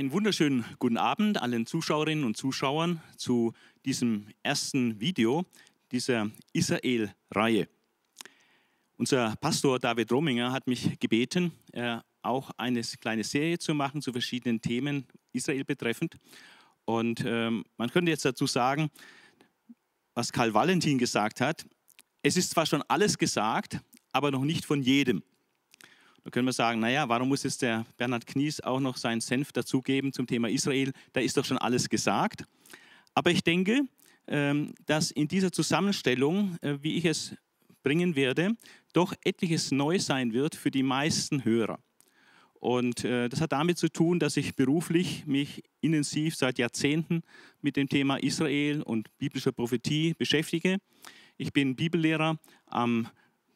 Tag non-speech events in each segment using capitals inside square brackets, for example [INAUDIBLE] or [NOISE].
Einen wunderschönen guten Abend allen Zuschauerinnen und Zuschauern zu diesem ersten Video dieser Israel-Reihe. Unser Pastor David Rominger hat mich gebeten, äh, auch eine kleine Serie zu machen zu verschiedenen Themen Israel betreffend. Und ähm, man könnte jetzt dazu sagen, was Karl Valentin gesagt hat. Es ist zwar schon alles gesagt, aber noch nicht von jedem. Da können wir sagen, naja, warum muss jetzt der Bernhard Knies auch noch seinen Senf dazugeben zum Thema Israel? Da ist doch schon alles gesagt. Aber ich denke, ähm, dass in dieser Zusammenstellung, äh, wie ich es bringen werde, doch etliches neu sein wird für die meisten Hörer. Und äh, das hat damit zu tun, dass ich beruflich mich intensiv seit Jahrzehnten mit dem Thema Israel und biblischer Prophetie beschäftige. Ich bin Bibellehrer am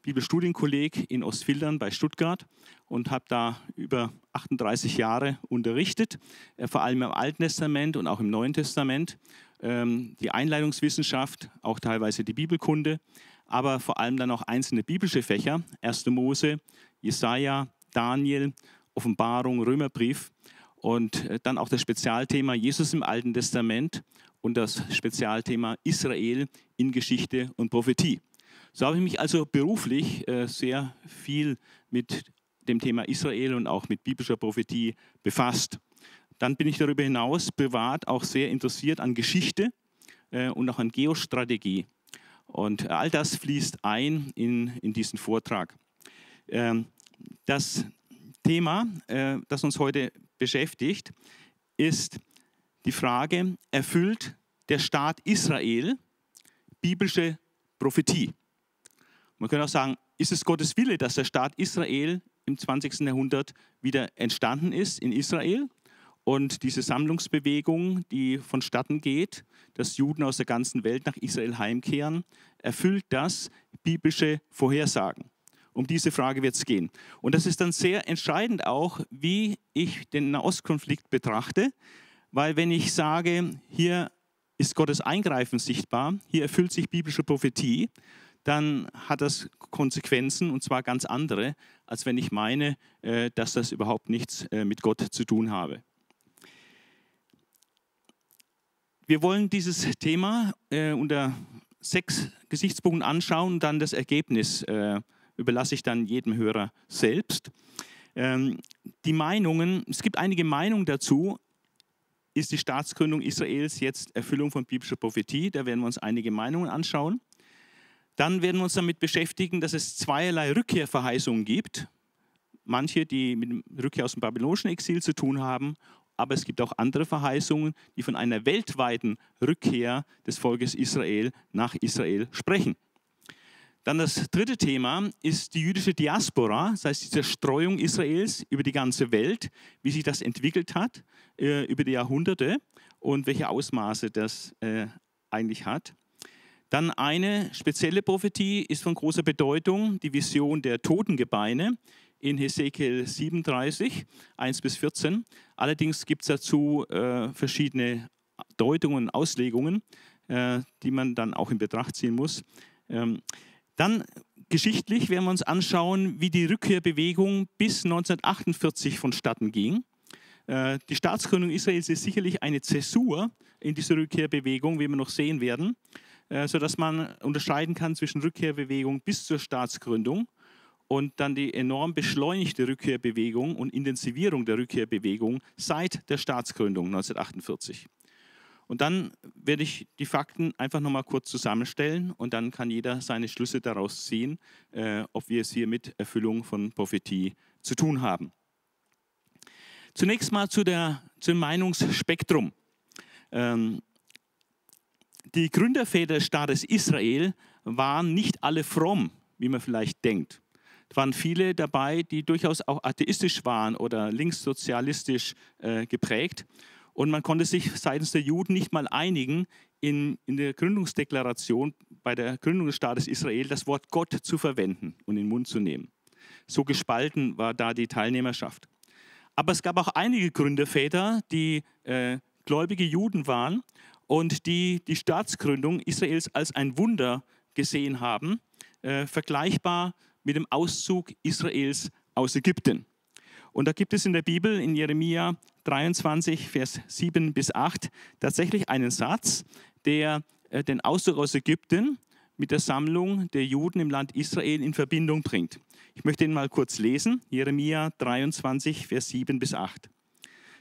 Bibelstudienkolleg in Ostfildern bei Stuttgart und habe da über 38 Jahre unterrichtet, äh, vor allem im Alten Testament und auch im Neuen Testament, ähm, die Einleitungswissenschaft, auch teilweise die Bibelkunde, aber vor allem dann auch einzelne biblische Fächer, 1. Mose, Jesaja, Daniel, Offenbarung, Römerbrief und äh, dann auch das Spezialthema Jesus im Alten Testament und das Spezialthema Israel in Geschichte und Prophetie. So habe ich mich also beruflich äh, sehr viel mit dem Thema Israel und auch mit biblischer Prophetie befasst. Dann bin ich darüber hinaus privat auch sehr interessiert an Geschichte äh, und auch an Geostrategie. Und all das fließt ein in, in diesen Vortrag. Ähm, das Thema, äh, das uns heute beschäftigt, ist die Frage, erfüllt der Staat Israel biblische Prophetie? Man könnte auch sagen, ist es Gottes Wille, dass der Staat Israel im 20. Jahrhundert wieder entstanden ist in Israel? Und diese Sammlungsbewegung, die vonstatten geht, dass Juden aus der ganzen Welt nach Israel heimkehren, erfüllt das biblische Vorhersagen? Um diese Frage wird es gehen. Und das ist dann sehr entscheidend auch, wie ich den Nahostkonflikt betrachte, weil wenn ich sage, hier ist Gottes Eingreifen sichtbar, hier erfüllt sich biblische Prophetie, dann hat das Konsequenzen und zwar ganz andere, als wenn ich meine, äh, dass das überhaupt nichts äh, mit Gott zu tun habe. Wir wollen dieses Thema äh, unter sechs Gesichtspunkten anschauen und dann das Ergebnis überlasse ich dann jedem Hörer selbst. Ähm, die Meinungen, es gibt einige Meinungen dazu, ist die Staatsgründung Israels jetzt Erfüllung von biblischer Prophetie? Da werden wir uns einige Meinungen anschauen. Dann werden wir uns damit beschäftigen, dass es zweierlei Rückkehrverheißungen gibt. Manche, die mit dem Rückkehr aus dem babylonischen Exil zu tun haben, aber es gibt auch andere Verheißungen, die von einer weltweiten Rückkehr des Volkes Israel nach Israel sprechen. Dann das dritte Thema ist die jüdische Diaspora, das heißt die Zerstreuung Israels über die ganze Welt, wie sich das entwickelt hat äh, über die Jahrhunderte und welche Ausmaße das äh, eigentlich hat. Dann eine spezielle Prophetie ist von großer Bedeutung, die Vision der Totengebeine in Hesekiel 37, 1 bis 14. Allerdings gibt es dazu äh, verschiedene Deutungen und Auslegungen, äh, die man dann auch in Betracht ziehen muss. Ähm, dann geschichtlich werden wir uns anschauen, wie die Rückkehrbewegung bis 1948 vonstatten ging. Äh, die Staatsgründung Israels ist sicherlich eine Zäsur in dieser Rückkehrbewegung, wie wir noch sehen werden. Äh, sodass man unterscheiden kann zwischen Rückkehrbewegung bis zur Staatsgründung und dann die enorm beschleunigte Rückkehrbewegung und Intensivierung der Rückkehrbewegung seit der Staatsgründung 1948. Und dann werde ich die Fakten einfach nochmal kurz zusammenstellen und dann kann jeder seine Schlüsse daraus ziehen, äh, ob wir es hier mit Erfüllung von Prophetie zu tun haben. Zunächst mal zu der, zum Meinungsspektrum. Ähm, die Gründerväter des Staates Israel waren nicht alle fromm, wie man vielleicht denkt. Es waren viele dabei, die durchaus auch atheistisch waren oder linkssozialistisch äh, geprägt. Und man konnte sich seitens der Juden nicht mal einigen, in, in der Gründungsdeklaration bei der Gründung des Staates Israel das Wort Gott zu verwenden und in den Mund zu nehmen. So gespalten war da die Teilnehmerschaft. Aber es gab auch einige Gründerväter, die äh, gläubige Juden waren und die die Staatsgründung Israels als ein Wunder gesehen haben, äh, vergleichbar mit dem Auszug Israels aus Ägypten. Und da gibt es in der Bibel in Jeremia 23, Vers 7 bis 8 tatsächlich einen Satz, der äh, den Auszug aus Ägypten mit der Sammlung der Juden im Land Israel in Verbindung bringt. Ich möchte ihn mal kurz lesen. Jeremia 23, Vers 7 bis 8.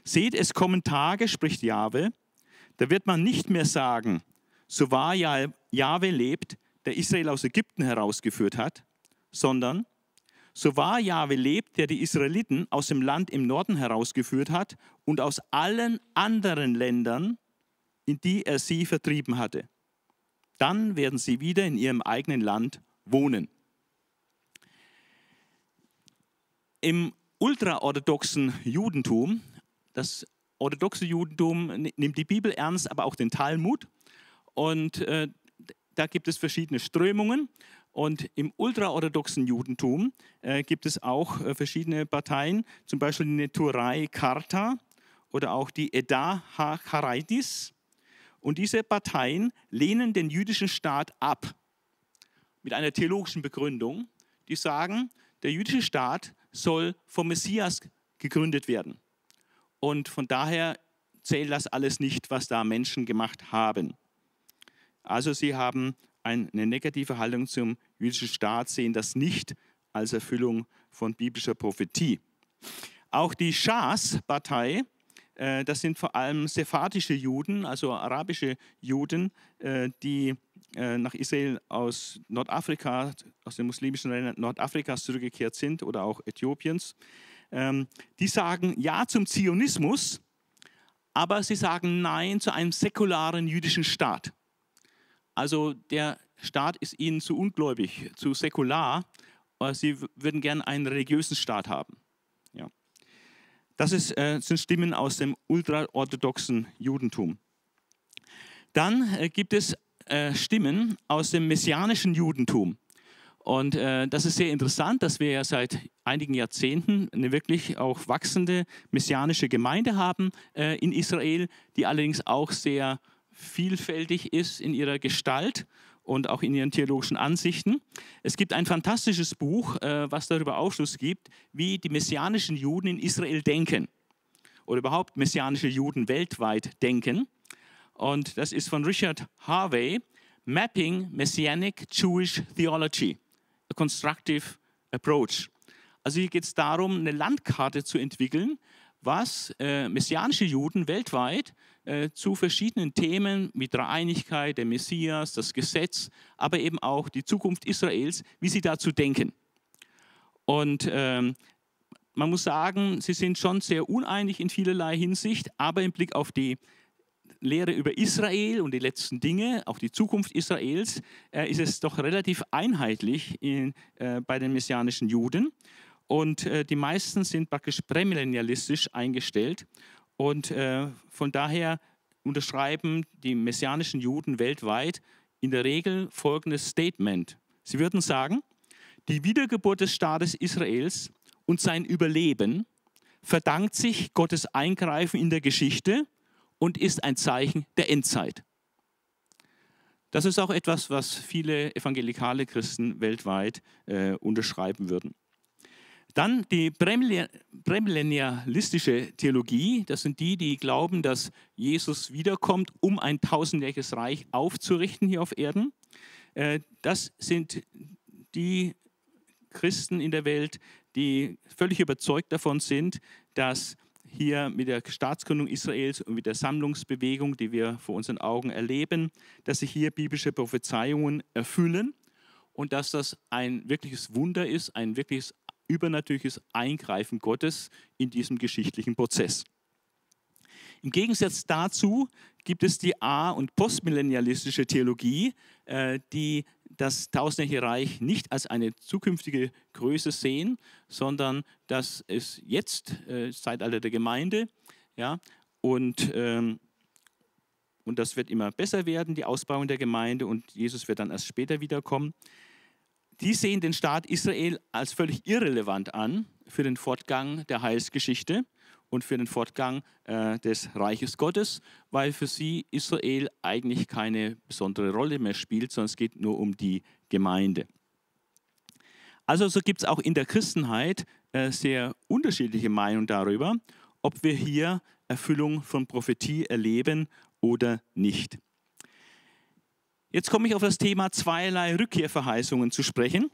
Seht, es kommen Tage, spricht Jahwe, da wird man nicht mehr sagen, so wahr Jahwe lebt, der Israel aus Ägypten herausgeführt hat, sondern so wahr Jahwe lebt, der die Israeliten aus dem Land im Norden herausgeführt hat und aus allen anderen Ländern, in die er sie vertrieben hatte. Dann werden sie wieder in ihrem eigenen Land wohnen. Im ultraorthodoxen Judentum, das orthodoxe Judentum nimmt die Bibel ernst, aber auch den Talmud. Und äh, da gibt es verschiedene Strömungen. Und im ultraorthodoxen Judentum äh, gibt es auch äh, verschiedene Parteien, zum Beispiel die Neturei Karta oder auch die Eda HaCharaitis. Und diese Parteien lehnen den jüdischen Staat ab mit einer theologischen Begründung, die sagen, der jüdische Staat soll vom Messias gegründet werden. Und von daher zählt das alles nicht, was da Menschen gemacht haben. Also sie haben eine negative Haltung zum jüdischen Staat, sehen das nicht als Erfüllung von biblischer Prophetie. Auch die Schas-Partei, äh, das sind vor allem sephardische Juden, also arabische Juden, äh, die äh, nach Israel aus Nordafrika, aus den muslimischen Ländern Nordafrikas zurückgekehrt sind oder auch Äthiopiens. Ähm, die sagen Ja zum Zionismus, aber sie sagen Nein zu einem säkularen jüdischen Staat. Also der Staat ist ihnen zu ungläubig, zu säkular. Sie würden gerne einen religiösen Staat haben. Ja. Das ist, äh, sind Stimmen aus dem ultraorthodoxen Judentum. Dann äh, gibt es äh, Stimmen aus dem messianischen Judentum. Und äh, das ist sehr interessant, dass wir ja seit einigen Jahrzehnten eine wirklich auch wachsende messianische Gemeinde haben äh, in Israel, die allerdings auch sehr vielfältig ist in ihrer Gestalt und auch in ihren theologischen Ansichten. Es gibt ein fantastisches Buch, äh, was darüber Aufschluss gibt, wie die messianischen Juden in Israel denken oder überhaupt messianische Juden weltweit denken. Und das ist von Richard Harvey, Mapping Messianic Jewish Theology, Constructive Approach. Also hier geht es darum, eine Landkarte zu entwickeln, was äh, messianische Juden weltweit äh, zu verschiedenen Themen wie Dreieinigkeit, der Messias, das Gesetz, aber eben auch die Zukunft Israels, wie sie dazu denken. Und ähm, man muss sagen, sie sind schon sehr uneinig in vielerlei Hinsicht, aber im Blick auf die Lehre über Israel und die letzten Dinge, auch die Zukunft Israels, äh, ist es doch relativ einheitlich in, äh, bei den messianischen Juden. Und äh, die meisten sind praktisch prämillennialistisch eingestellt und äh, von daher unterschreiben die messianischen Juden weltweit in der Regel folgendes Statement. Sie würden sagen, die Wiedergeburt des Staates Israels und sein Überleben verdankt sich Gottes Eingreifen in der Geschichte und ist ein Zeichen der Endzeit. Das ist auch etwas, was viele evangelikale Christen weltweit äh, unterschreiben würden. Dann die prämillennialistische Theologie, das sind die, die glauben, dass Jesus wiederkommt, um ein tausendjähriges Reich aufzurichten hier auf Erden. Äh, das sind die Christen in der Welt, die völlig überzeugt davon sind, dass hier mit der Staatsgründung Israels und mit der Sammlungsbewegung, die wir vor unseren Augen erleben, dass sich hier biblische Prophezeiungen erfüllen und dass das ein wirkliches Wunder ist, ein wirkliches übernatürliches Eingreifen Gottes in diesem geschichtlichen Prozess. Im Gegensatz dazu gibt es die A- und postmillennialistische Theologie, äh, die das tausendjährige Reich nicht als eine zukünftige Größe sehen, sondern dass es jetzt, äh, Zeitalter der Gemeinde, ja, und, ähm, und das wird immer besser werden, die Ausbauung der Gemeinde, und Jesus wird dann erst später wiederkommen. Die sehen den Staat Israel als völlig irrelevant an für den Fortgang der Heilsgeschichte und für den Fortgang äh, des Reiches Gottes, weil für sie Israel eigentlich keine besondere Rolle mehr spielt, sondern es geht nur um die Gemeinde. Also so gibt es auch in der Christenheit äh, sehr unterschiedliche Meinungen darüber, ob wir hier Erfüllung von Prophetie erleben oder nicht. Jetzt komme ich auf das Thema zweierlei Rückkehrverheißungen zu sprechen.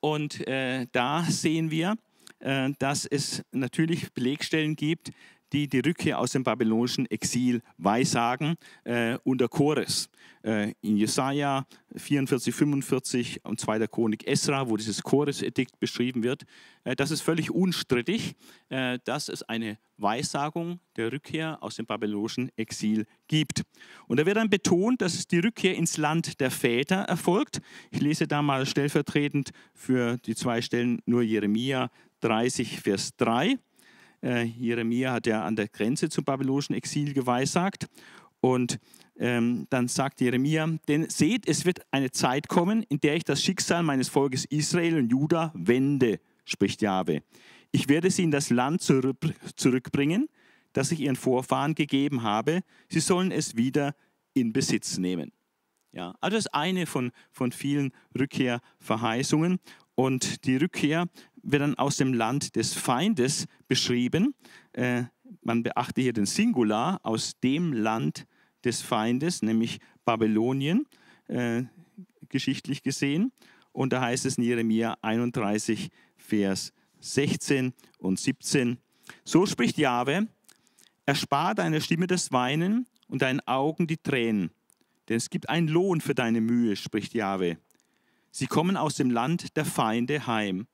Und äh, da sehen wir, dass es natürlich Belegstellen gibt, die die Rückkehr aus dem babylonischen Exil weissagen äh, unter Chores. Äh, in Jesaja 44, 45 und 2. Chronik Esra, wo dieses Chores-Edikt beschrieben wird, äh, das ist völlig unstrittig, äh, dass es eine Weissagung der Rückkehr aus dem babylonischen Exil gibt. Und da wird dann betont, dass es die Rückkehr ins Land der Väter erfolgt. Ich lese da mal stellvertretend für die zwei Stellen nur Jeremia 30, Vers 3. Äh, Jeremia hat ja an der Grenze zum babylonischen Exil geweissagt. Und ähm, dann sagt Jeremia, denn seht, es wird eine Zeit kommen, in der ich das Schicksal meines Volkes Israel und Juda wende, spricht Jahwe. Ich werde sie in das Land zurück, zurückbringen, das ich ihren Vorfahren gegeben habe. Sie sollen es wieder in Besitz nehmen. Ja, also das ist eine von, von vielen Rückkehrverheißungen. Und die Rückkehr wird dann aus dem Land des Feindes beschrieben. Äh, man beachte hier den Singular aus dem Land des Feindes, nämlich Babylonien, äh, geschichtlich gesehen. Und da heißt es in Jeremia 31, Vers 16 und 17. So spricht Jahwe, erspar deiner Stimme das Weinen und deinen Augen die Tränen, denn es gibt einen Lohn für deine Mühe, spricht Jahwe. Sie kommen aus dem Land der Feinde heim.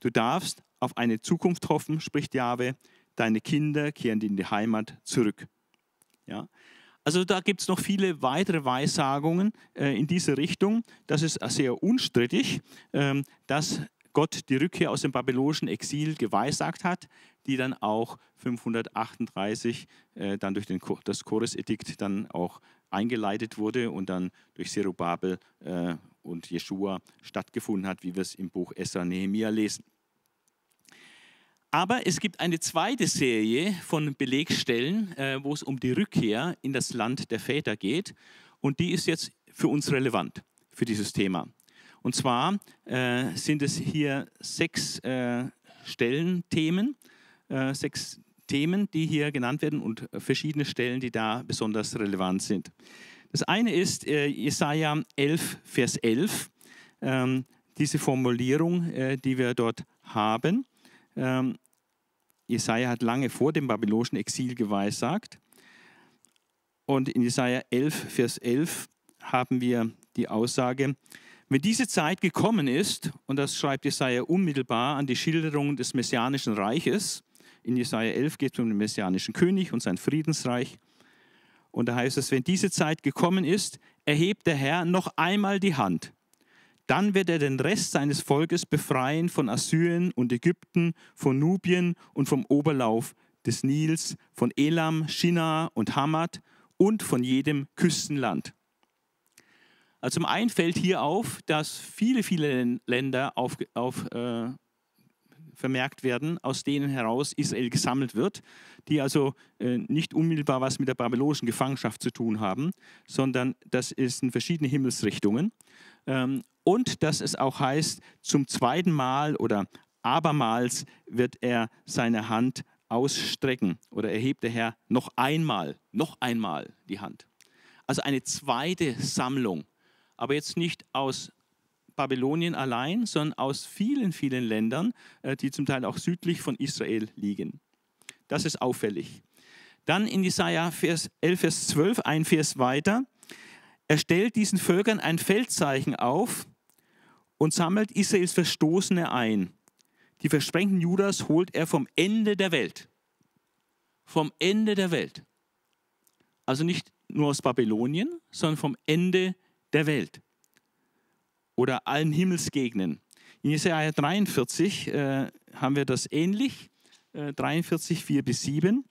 Du darfst auf eine Zukunft hoffen, spricht Jahwe. Deine Kinder kehren in die Heimat zurück. Ja? Also da gibt es noch viele weitere Weissagungen äh, in diese Richtung. Das ist sehr unstrittig, ähm, dass Gott die Rückkehr aus dem babylonischen Exil geweissagt hat, die dann auch 538 äh, dann durch den, das Choresedikt dann auch eingeleitet wurde und dann durch Zerubabel äh, und Jeschua stattgefunden hat, wie wir es im Buch Esra Nehemiah lesen. Aber es gibt eine zweite Serie von Belegstellen, äh, wo es um die Rückkehr in das Land der Väter geht. Und die ist jetzt für uns relevant, für dieses Thema. Und zwar äh, sind es hier sechs äh, Stellenthemen, sechs Themen, die hier genannt werden und verschiedene Stellen, die da besonders relevant sind. Das eine ist äh, Jesaja 11, Vers 11, ähm, diese Formulierung, äh, die wir dort haben. Ähm, Jesaja hat lange vor dem babylonischen Exil geweissagt. Und in Jesaja 11, Vers 11 haben wir die Aussage, wenn diese Zeit gekommen ist, und das schreibt Jesaja unmittelbar an die Schilderung des Messianischen Reiches, in Jesaja 11 geht es um den Messianischen König und sein Friedensreich. Und da heißt es, wenn diese Zeit gekommen ist, erhebt der Herr noch einmal die Hand dann wird er den Rest seines Volkes befreien von Assyrien und Ägypten, von Nubien und vom Oberlauf des Nils, von Elam, Shinar und Hamad und von jedem Küstenland. Also zum einen fällt hier auf, dass viele, viele Länder auf, auf, äh, vermerkt werden, aus denen heraus Israel gesammelt wird, die also äh, nicht unmittelbar was mit der babylonischen Gefangenschaft zu tun haben, sondern das sind verschiedene Himmelsrichtungen. Ähm, und dass es auch heißt, zum zweiten Mal oder abermals wird er seine Hand ausstrecken oder erhebt der Herr noch einmal, noch einmal die Hand. Also eine zweite Sammlung, aber jetzt nicht aus Babylonien allein, sondern aus vielen, vielen Ländern, äh, die zum Teil auch südlich von Israel liegen. Das ist auffällig. Dann in Jesaja 11, Vers 12, ein Vers weiter. Er stellt diesen Völkern ein Feldzeichen auf, und sammelt Israels Verstoßene ein. Die Versprengten Judas holt er vom Ende der Welt. Vom Ende der Welt. Also nicht nur aus Babylonien, sondern vom Ende der Welt. Oder allen Himmelsgegenden. In Jesaja 43 äh, haben wir das ähnlich. Äh, 43, 4 bis 7.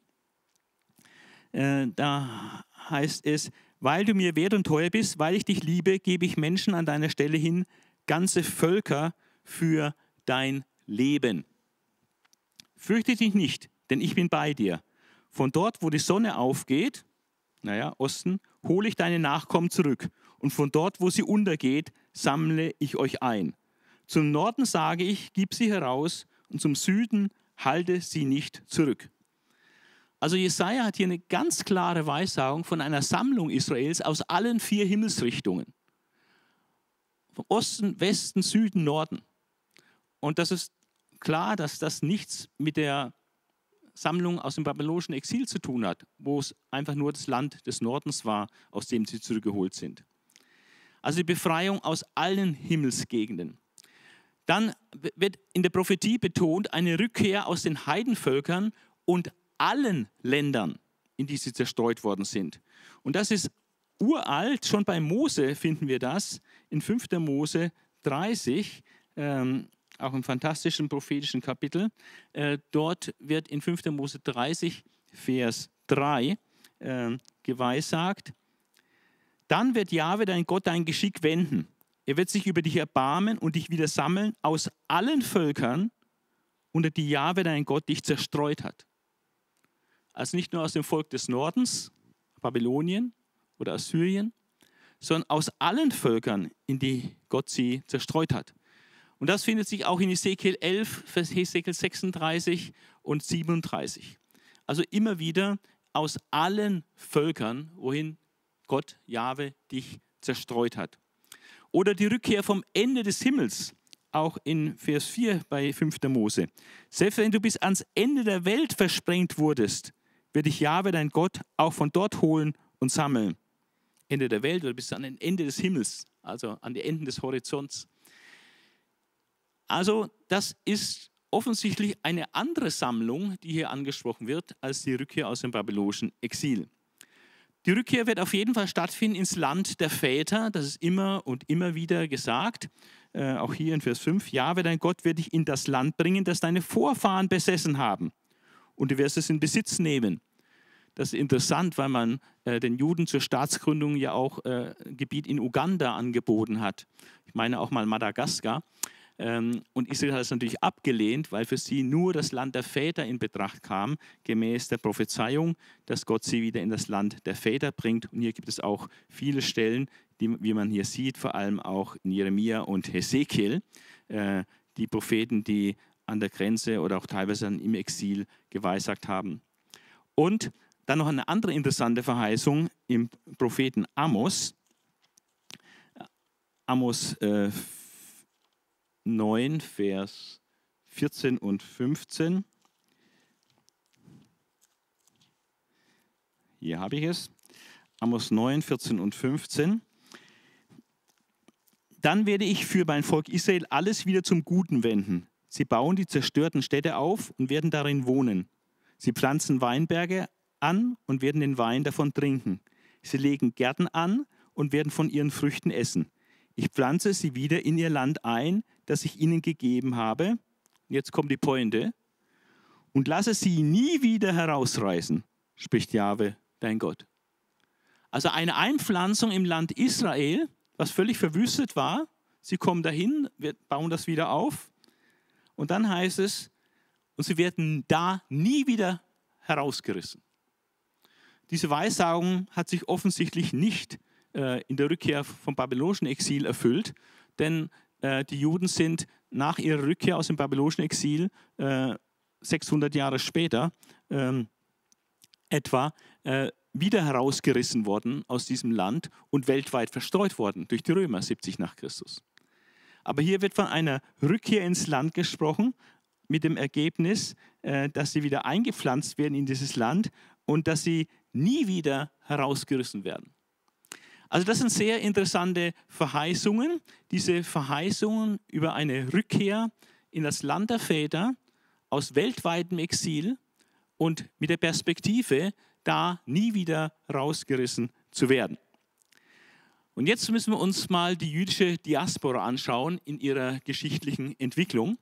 Äh, da heißt es, weil du mir wert und teuer bist, weil ich dich liebe, gebe ich Menschen an deiner Stelle hin, ganze Völker für dein Leben. Fürchte dich nicht, denn ich bin bei dir. Von dort, wo die Sonne aufgeht, naja, Osten, hole ich deine Nachkommen zurück. Und von dort, wo sie untergeht, sammle ich euch ein. Zum Norden sage ich, gib sie heraus, und zum Süden halte sie nicht zurück. Also Jesaja hat hier eine ganz klare Weissagung von einer Sammlung Israels aus allen vier Himmelsrichtungen. Vom Osten, Westen, Süden, Norden. Und das ist klar, dass das nichts mit der Sammlung aus dem babylonischen Exil zu tun hat, wo es einfach nur das Land des Nordens war, aus dem sie zurückgeholt sind. Also die Befreiung aus allen Himmelsgegenden. Dann wird in der Prophetie betont eine Rückkehr aus den Heidenvölkern und allen Ländern, in die sie zerstreut worden sind. Und das ist uralt, schon bei Mose finden wir das, in 5. Mose 30, ähm, auch im fantastischen prophetischen Kapitel. Äh, dort wird in 5. Mose 30, Vers 3 äh, geweissagt, dann wird Jahwe dein Gott dein Geschick wenden. Er wird sich über dich erbarmen und dich wieder sammeln aus allen Völkern, unter die Jahwe dein Gott dich zerstreut hat. Also nicht nur aus dem Volk des Nordens, Babylonien oder Assyrien, sondern aus allen Völkern, in die Gott sie zerstreut hat. Und das findet sich auch in Ezekiel 11, Ezekiel 36 und 37. Also immer wieder aus allen Völkern, wohin Gott, Jahwe, dich zerstreut hat. Oder die Rückkehr vom Ende des Himmels, auch in Vers 4 bei 5. Mose. Selbst wenn du bis ans Ende der Welt versprengt wurdest, wird dich Jahwe, dein Gott, auch von dort holen und sammeln. Ende der Welt oder bis an den Ende des Himmels, also an die Enden des Horizonts. Also das ist offensichtlich eine andere Sammlung, die hier angesprochen wird, als die Rückkehr aus dem babylonischen Exil. Die Rückkehr wird auf jeden Fall stattfinden ins Land der Väter, das ist immer und immer wieder gesagt, äh, auch hier in Vers 5, Jahwe, dein Gott wird dich in das Land bringen, das deine Vorfahren besessen haben und du wirst es in Besitz nehmen. Das ist interessant, weil man äh, den Juden zur Staatsgründung ja auch äh, Gebiet in Uganda angeboten hat. Ich meine auch mal Madagaskar. Ähm, und Israel hat es natürlich abgelehnt, weil für sie nur das Land der Väter in Betracht kam, gemäß der Prophezeiung, dass Gott sie wieder in das Land der Väter bringt. Und hier gibt es auch viele Stellen, die, wie man hier sieht, vor allem auch in Jeremia und Hesekiel, äh, die Propheten, die an der Grenze oder auch teilweise im Exil geweissagt haben. Und dann noch eine andere interessante Verheißung im Propheten Amos. Amos äh, 9, Vers 14 und 15. Hier habe ich es. Amos 9, 14 und 15. Dann werde ich für mein Volk Israel alles wieder zum Guten wenden. Sie bauen die zerstörten Städte auf und werden darin wohnen. Sie pflanzen Weinberge an und werden den Wein davon trinken. Sie legen Gärten an und werden von ihren Früchten essen. Ich pflanze sie wieder in ihr Land ein, das ich ihnen gegeben habe. Jetzt kommt die Pointe. Und lasse sie nie wieder herausreißen, spricht Jahwe, dein Gott. Also eine Einpflanzung im Land Israel, was völlig verwüstet war. Sie kommen dahin, wir bauen das wieder auf. Und dann heißt es, und sie werden da nie wieder herausgerissen. Diese Weissagung hat sich offensichtlich nicht äh, in der Rückkehr vom babylonischen Exil erfüllt, denn die Juden sind nach ihrer Rückkehr aus dem babylonischen Exil äh, 600 Jahre später ähm, etwa äh, wieder herausgerissen worden aus diesem Land und weltweit verstreut worden durch die Römer 70 nach Christus. Aber hier wird von einer Rückkehr ins Land gesprochen, mit dem Ergebnis, äh, dass sie wieder eingepflanzt werden in dieses Land und dass sie nie wieder herausgerissen werden. Also das sind sehr interessante Verheißungen. Diese Verheißungen über eine Rückkehr in das Land der Väter aus weltweitem Exil und mit der Perspektive, da nie wieder rausgerissen zu werden. Und jetzt müssen wir uns mal die jüdische Diaspora anschauen in ihrer geschichtlichen Entwicklung.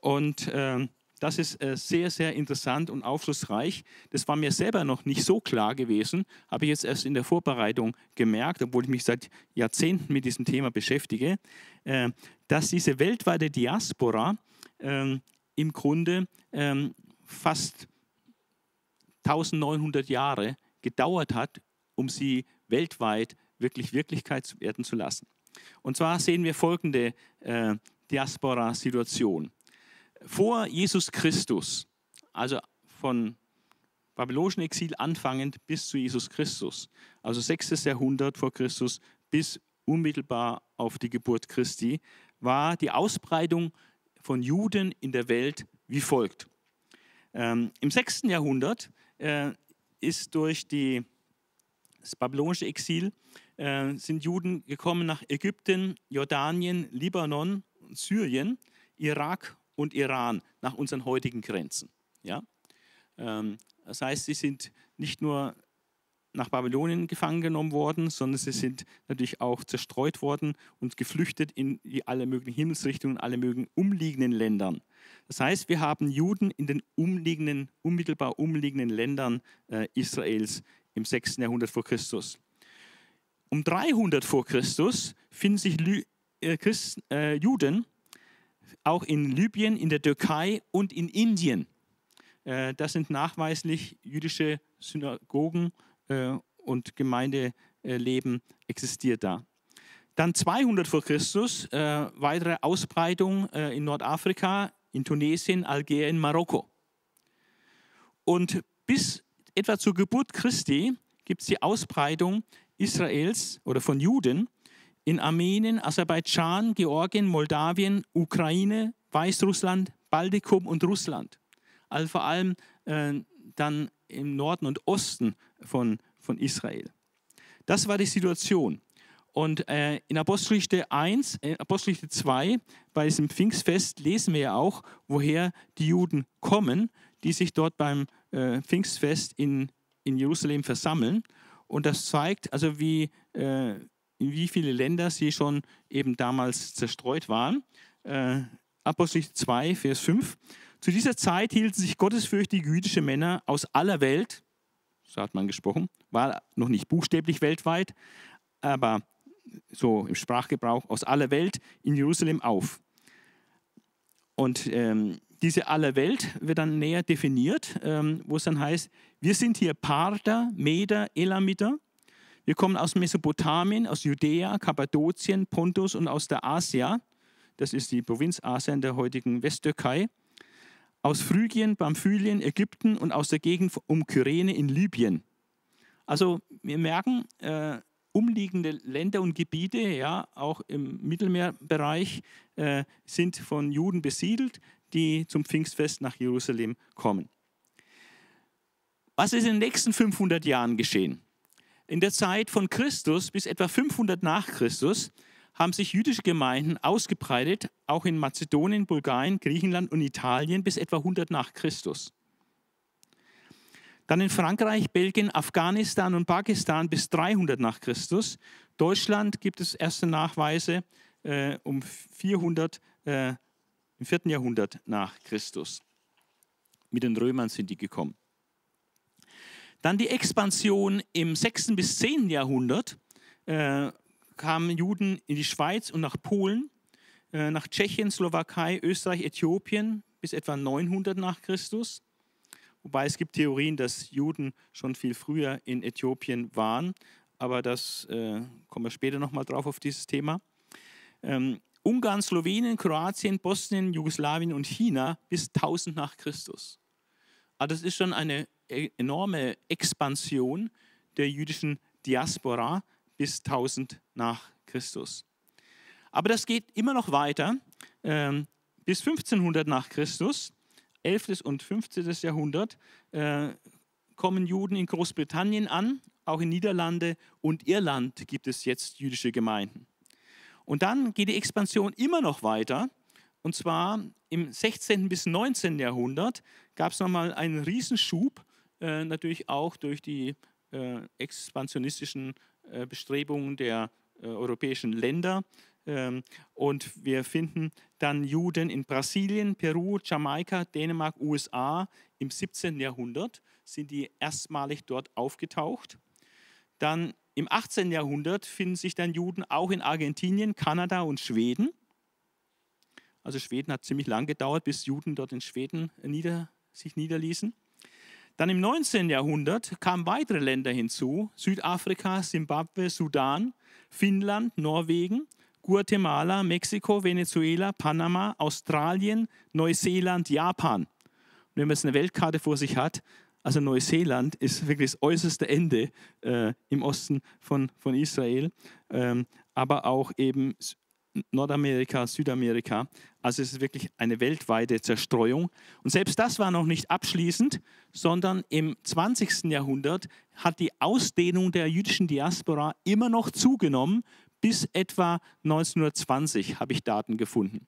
Und äh, das ist äh, sehr, sehr interessant und aufschlussreich. Das war mir selber noch nicht so klar gewesen, habe ich jetzt erst in der Vorbereitung gemerkt, obwohl ich mich seit Jahrzehnten mit diesem Thema beschäftige, äh, dass diese weltweite Diaspora ähm, im Grunde ähm, fast 1900 Jahre gedauert hat, um sie weltweit wirklich Wirklichkeit werden zu lassen. Und zwar sehen wir folgende äh, Diaspora-Situation vor Jesus Christus, also von babylonischen Exil anfangend bis zu Jesus Christus, also 6. Jahrhundert vor Christus bis unmittelbar auf die Geburt Christi, war die Ausbreitung von Juden in der Welt wie folgt. Ähm, Im 6. Jahrhundert äh, ist durch die, das babylonische Exil äh, sind Juden gekommen nach Ägypten, Jordanien, Libanon, Syrien, Irak und Iran nach unseren heutigen Grenzen. Ja? Ähm, das heißt, sie sind nicht nur nach Babylonien gefangen genommen worden, sondern sie sind natürlich auch zerstreut worden und geflüchtet in alle möglichen Himmelsrichtungen, alle möglichen umliegenden Ländern. Das heißt, wir haben Juden in den umliegenden, unmittelbar umliegenden Ländern äh, Israels im 6. Jahrhundert vor Christus. Um 300 vor Christus finden sich Lü äh, Christen, äh, Juden auch in Libyen, in der Türkei und in Indien. Äh, das sind nachweislich jüdische Synagogen äh, und Gemeindeleben existiert da. Dann 200 vor Christus, äh, weitere Ausbreitung in Nordafrika, in Tunesien, Algerien, Marokko. Und bis etwa zur Geburt Christi gibt es die Ausbreitung Israels oder von Juden in Armenien, Aserbaidschan, Georgien, Moldawien, Ukraine, Weißrussland, Baltikum und Russland. Also vor allem äh, dann im Norden und Osten von, von Israel. Das war die Situation. Und äh, in Apostelgeschichte 1, äh, Apostelgeschichte 2, bei diesem Pfingstfest lesen wir ja auch, woher die Juden kommen, die sich dort beim äh, Pfingstfest in, in Jerusalem versammeln. Und das zeigt also, wie, äh, wie viele Länder sie schon eben damals zerstreut waren. Äh, Apostel 2, Vers 5. Zu dieser Zeit hielten sich gottesfürchtige jüdische Männer aus aller Welt, so hat man gesprochen, war noch nicht buchstäblich weltweit, aber so im Sprachgebrauch aus aller Welt in Jerusalem auf. Und ähm, diese aller Welt wird dann näher definiert, ähm, wo es dann heißt, wir sind hier Parther, Meder, Elamiter, wir kommen aus Mesopotamien, aus Judäa, Kappadokien, Pontus und aus der Asia. Das ist die Provinz Asien der heutigen Westtürkei. Aus Phrygien, Pamphylien, Ägypten und aus der Gegend um Kyrene in Libyen. Also wir merken, äh, umliegende Länder und Gebiete, ja, auch im Mittelmeerbereich, äh, sind von Juden besiedelt, die zum Pfingstfest nach Jerusalem kommen. Was ist in den nächsten 500 Jahren geschehen? In der Zeit von Christus bis etwa 500 nach Christus haben sich jüdische Gemeinden ausgebreitet, auch in Mazedonien, Bulgarien, Griechenland und Italien bis etwa 100 nach Christus. Dann in Frankreich, Belgien, Afghanistan und Pakistan bis 300 nach Christus. Deutschland gibt es erste Nachweise äh, um 400 äh, im 4. Jahrhundert nach Christus. Mit den Römern sind die gekommen. Dann die Expansion im 6. bis 10. Jahrhundert äh, kamen Juden in die Schweiz und nach Polen, äh, nach Tschechien, Slowakei, Österreich, Äthiopien bis etwa 900 nach Christus. Wobei es gibt Theorien, dass Juden schon viel früher in Äthiopien waren, aber das äh, kommen wir später nochmal drauf auf dieses Thema. Ähm, Ungarn, Slowenien, Kroatien, Bosnien, Jugoslawien und China bis 1000 nach Christus. Aber das ist schon eine enorme Expansion der jüdischen Diaspora bis 1000 nach Christus. Aber das geht immer noch weiter. Ähm, bis 1500 nach Christus, 11. und 15. Jahrhundert, äh, kommen Juden in Großbritannien an, auch in Niederlande und Irland gibt es jetzt jüdische Gemeinden. Und dann geht die Expansion immer noch weiter. Und zwar im 16. bis 19. Jahrhundert gab es nochmal einen Riesenschub äh, natürlich auch durch die äh, expansionistischen äh, Bestrebungen der äh, europäischen Länder. Ähm, und wir finden dann Juden in Brasilien, Peru, Jamaika, Dänemark, USA im 17. Jahrhundert sind die erstmalig dort aufgetaucht. Dann im 18. Jahrhundert finden sich dann Juden auch in Argentinien, Kanada und Schweden. Also Schweden hat ziemlich lang gedauert, bis Juden dort in Schweden nieder, sich niederließen. Dann im 19. Jahrhundert kamen weitere Länder hinzu, Südafrika, Simbabwe, Sudan, Finnland, Norwegen, Guatemala, Mexiko, Venezuela, Panama, Australien, Neuseeland, Japan. Und wenn man jetzt eine Weltkarte vor sich hat, Also Neuseeland ist wirklich das äußerste Ende äh, im Osten von, von Israel, ähm, aber auch eben Nordamerika, Südamerika. Also es ist wirklich eine weltweite Zerstreuung. Und selbst das war noch nicht abschließend, sondern im 20. Jahrhundert hat die Ausdehnung der jüdischen Diaspora immer noch zugenommen. Bis etwa 1920 habe ich Daten gefunden.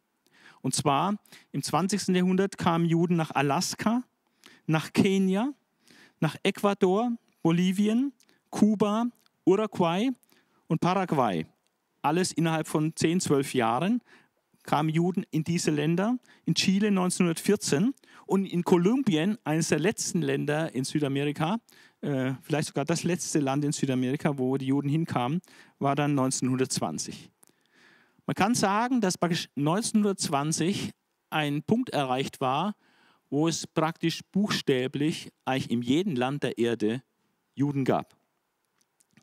Und zwar im 20. Jahrhundert kamen Juden nach Alaska, nach Kenia, nach Ecuador, Bolivien, Kuba, Uruguay und Paraguay alles innerhalb von 10, 12 Jahren kamen Juden in diese Länder. In Chile 1914 und in Kolumbien, eines der letzten Länder in Südamerika, äh, vielleicht sogar das letzte Land in Südamerika, wo die Juden hinkamen, war dann 1920. Man kann sagen, dass praktisch 1920 ein Punkt erreicht war, wo es praktisch buchstäblich eigentlich in jedem Land der Erde Juden gab.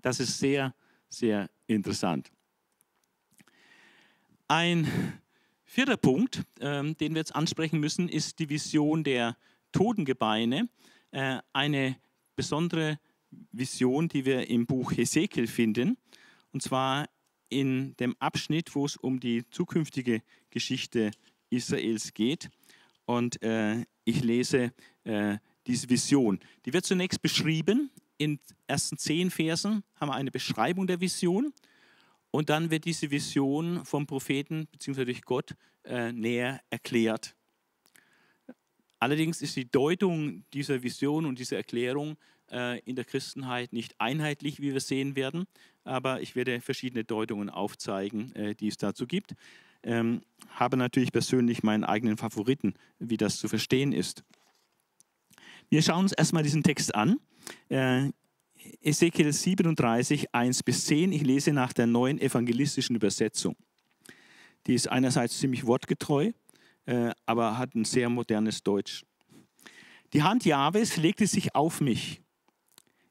Das ist sehr, sehr interessant. Ein vierter Punkt, ähm, den wir jetzt ansprechen müssen, ist die Vision der Totengebeine. Äh, eine besondere Vision, die wir im Buch Hesekiel finden. Und zwar in dem Abschnitt, wo es um die zukünftige Geschichte Israels geht. Und äh, ich lese äh, diese Vision. Die wird zunächst beschrieben. In ersten zehn Versen haben wir eine Beschreibung der Vision. Und dann wird diese Vision vom Propheten bzw. durch Gott äh, näher erklärt. Allerdings ist die Deutung dieser Vision und dieser Erklärung äh, in der Christenheit nicht einheitlich, wie wir sehen werden, aber ich werde verschiedene Deutungen aufzeigen, äh, die es dazu gibt. Ähm, habe natürlich persönlich meinen eigenen Favoriten, wie das zu verstehen ist. Wir schauen uns erstmal diesen Text an. Äh, Ezekiel 37, 1 bis 10. Ich lese nach der neuen evangelistischen Übersetzung. Die ist einerseits ziemlich wortgetreu, äh, aber hat ein sehr modernes Deutsch. Die Hand Jahwes legte sich auf mich.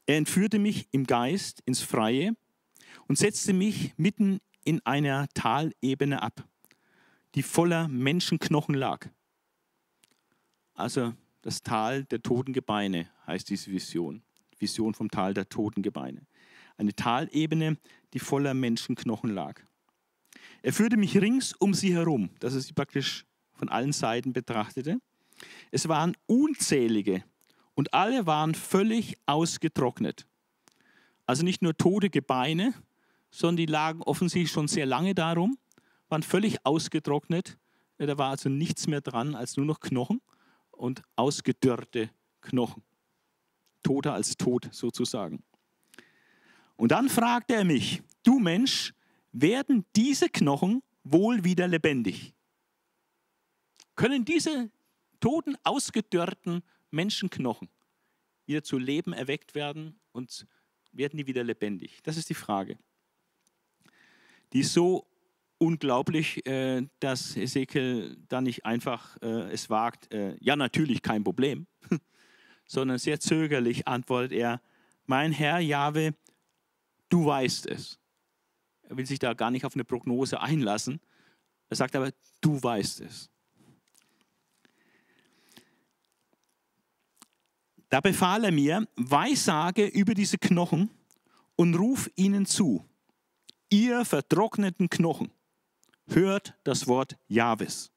Er entführte mich im Geist ins Freie und setzte mich mitten in einer Talebene ab, die voller Menschenknochen lag. Also das Tal der toten Gebeine heißt diese Vision. Vision vom Tal der toten Gebeine. Eine Talebene, die voller Menschenknochen lag. Er führte mich rings um sie herum, dass er sie praktisch von allen Seiten betrachtete. Es waren unzählige und alle waren völlig ausgetrocknet. Also nicht nur tote Gebeine, sondern die lagen offensichtlich schon sehr lange darum, waren völlig ausgetrocknet. Da war also nichts mehr dran als nur noch Knochen und ausgedörrte Knochen toter als tot sozusagen. Und dann fragte er mich, du Mensch, werden diese Knochen wohl wieder lebendig? Können diese toten, ausgedörrten Menschenknochen wieder zu Leben erweckt werden und werden die wieder lebendig? Das ist die Frage. Die ist so unglaublich, äh, dass Ezekiel da nicht einfach äh, es wagt, äh, ja natürlich kein Problem, [LAUGHS] sondern sehr zögerlich antwortet er, mein Herr Jahwe, du weißt es. Er will sich da gar nicht auf eine Prognose einlassen. Er sagt aber, du weißt es. Da befahl er mir, Weissage über diese Knochen und ruf ihnen zu. Ihr vertrockneten Knochen, hört das Wort Jahwes.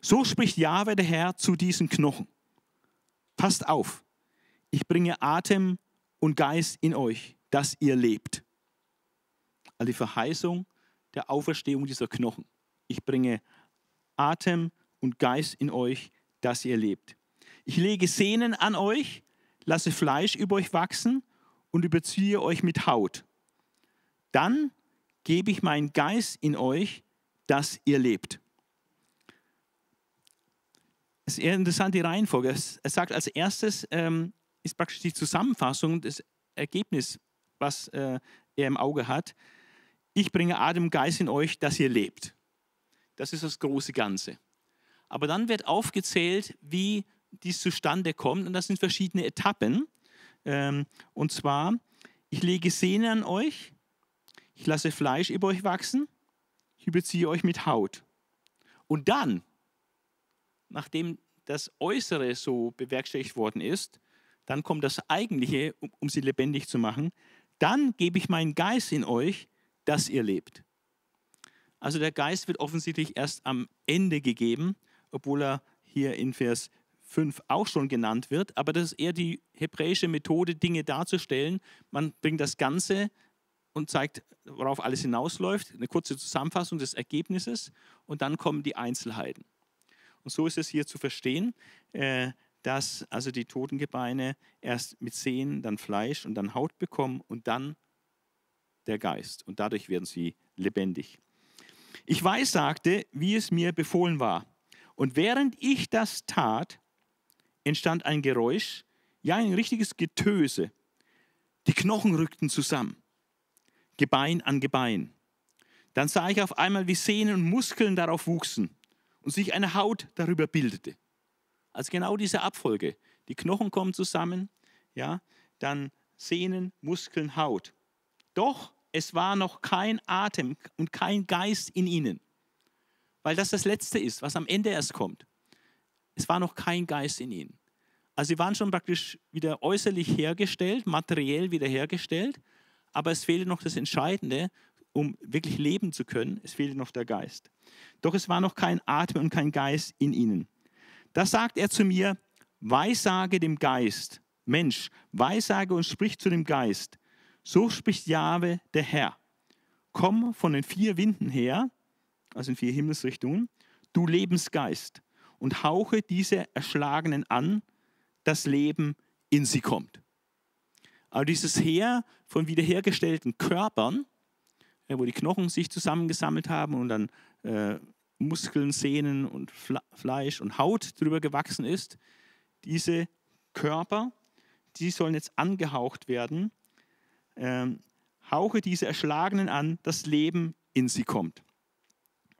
So spricht Jahwe der Herr zu diesen Knochen. Passt auf, ich bringe Atem und Geist in euch, dass ihr lebt. Also die Verheißung der Auferstehung dieser Knochen. Ich bringe Atem und Geist in euch, dass ihr lebt. Ich lege Sehnen an euch, lasse Fleisch über euch wachsen und überziehe euch mit Haut. Dann gebe ich meinen Geist in euch, dass ihr lebt. Ist eher interessant, die Reihenfolge. Er sagt als erstes, ähm, ist praktisch die Zusammenfassung, das Ergebnis, was äh, er im Auge hat. Ich bringe Atem Geist in euch, dass ihr lebt. Das ist das große Ganze. Aber dann wird aufgezählt, wie dies zustande kommt. Und das sind verschiedene Etappen. Ähm, und zwar, ich lege Sehne an euch, ich lasse Fleisch über euch wachsen, ich überziehe euch mit Haut. Und dann nachdem das Äußere so bewerkstelligt worden ist, dann kommt das Eigentliche, um, um sie lebendig zu machen. Dann gebe ich meinen Geist in euch, dass ihr lebt. Also der Geist wird offensichtlich erst am Ende gegeben, obwohl er hier in Vers 5 auch schon genannt wird. Aber das ist eher die hebräische Methode, Dinge darzustellen. Man bringt das Ganze und zeigt, worauf alles hinausläuft, eine kurze Zusammenfassung des Ergebnisses und dann kommen die Einzelheiten. Und so ist es hier zu verstehen, äh, dass also die Totengebeine erst mit Sehen, dann Fleisch und dann Haut bekommen und dann der Geist. Und dadurch werden sie lebendig. Ich weiß, sagte, wie es mir befohlen war. Und während ich das tat, entstand ein Geräusch, ja ein richtiges Getöse. Die Knochen rückten zusammen, Gebein an Gebein. Dann sah ich auf einmal, wie Sehnen und Muskeln darauf wuchsen und sich eine Haut darüber bildete. Also genau diese Abfolge. Die Knochen kommen zusammen, ja, dann Sehnen, Muskeln, Haut. Doch es war noch kein Atem und kein Geist in ihnen, weil das das Letzte ist, was am Ende erst kommt. Es war noch kein Geist in ihnen. Also sie waren schon praktisch wieder äußerlich hergestellt, materiell wiederhergestellt, aber es fehlte noch das Entscheidende, um wirklich leben zu können, es fehlte noch der Geist. Doch es war noch kein Atem und kein Geist in ihnen. Da sagt er zu mir, Weissage dem Geist, Mensch, Weissage und sprich zu dem Geist. So spricht Jahwe, der Herr. Komm von den vier Winden her, also in vier Himmelsrichtungen, du Lebensgeist, und hauche diese Erschlagenen an, das Leben in sie kommt. Aber dieses Heer von wiederhergestellten Körpern, wo die Knochen sich zusammengesammelt haben und dann äh, Muskeln, Sehnen und Fleisch und Haut drüber gewachsen ist, diese Körper, die sollen jetzt angehaucht werden. Ähm, hauche diese Erschlagenen an, das Leben in sie kommt.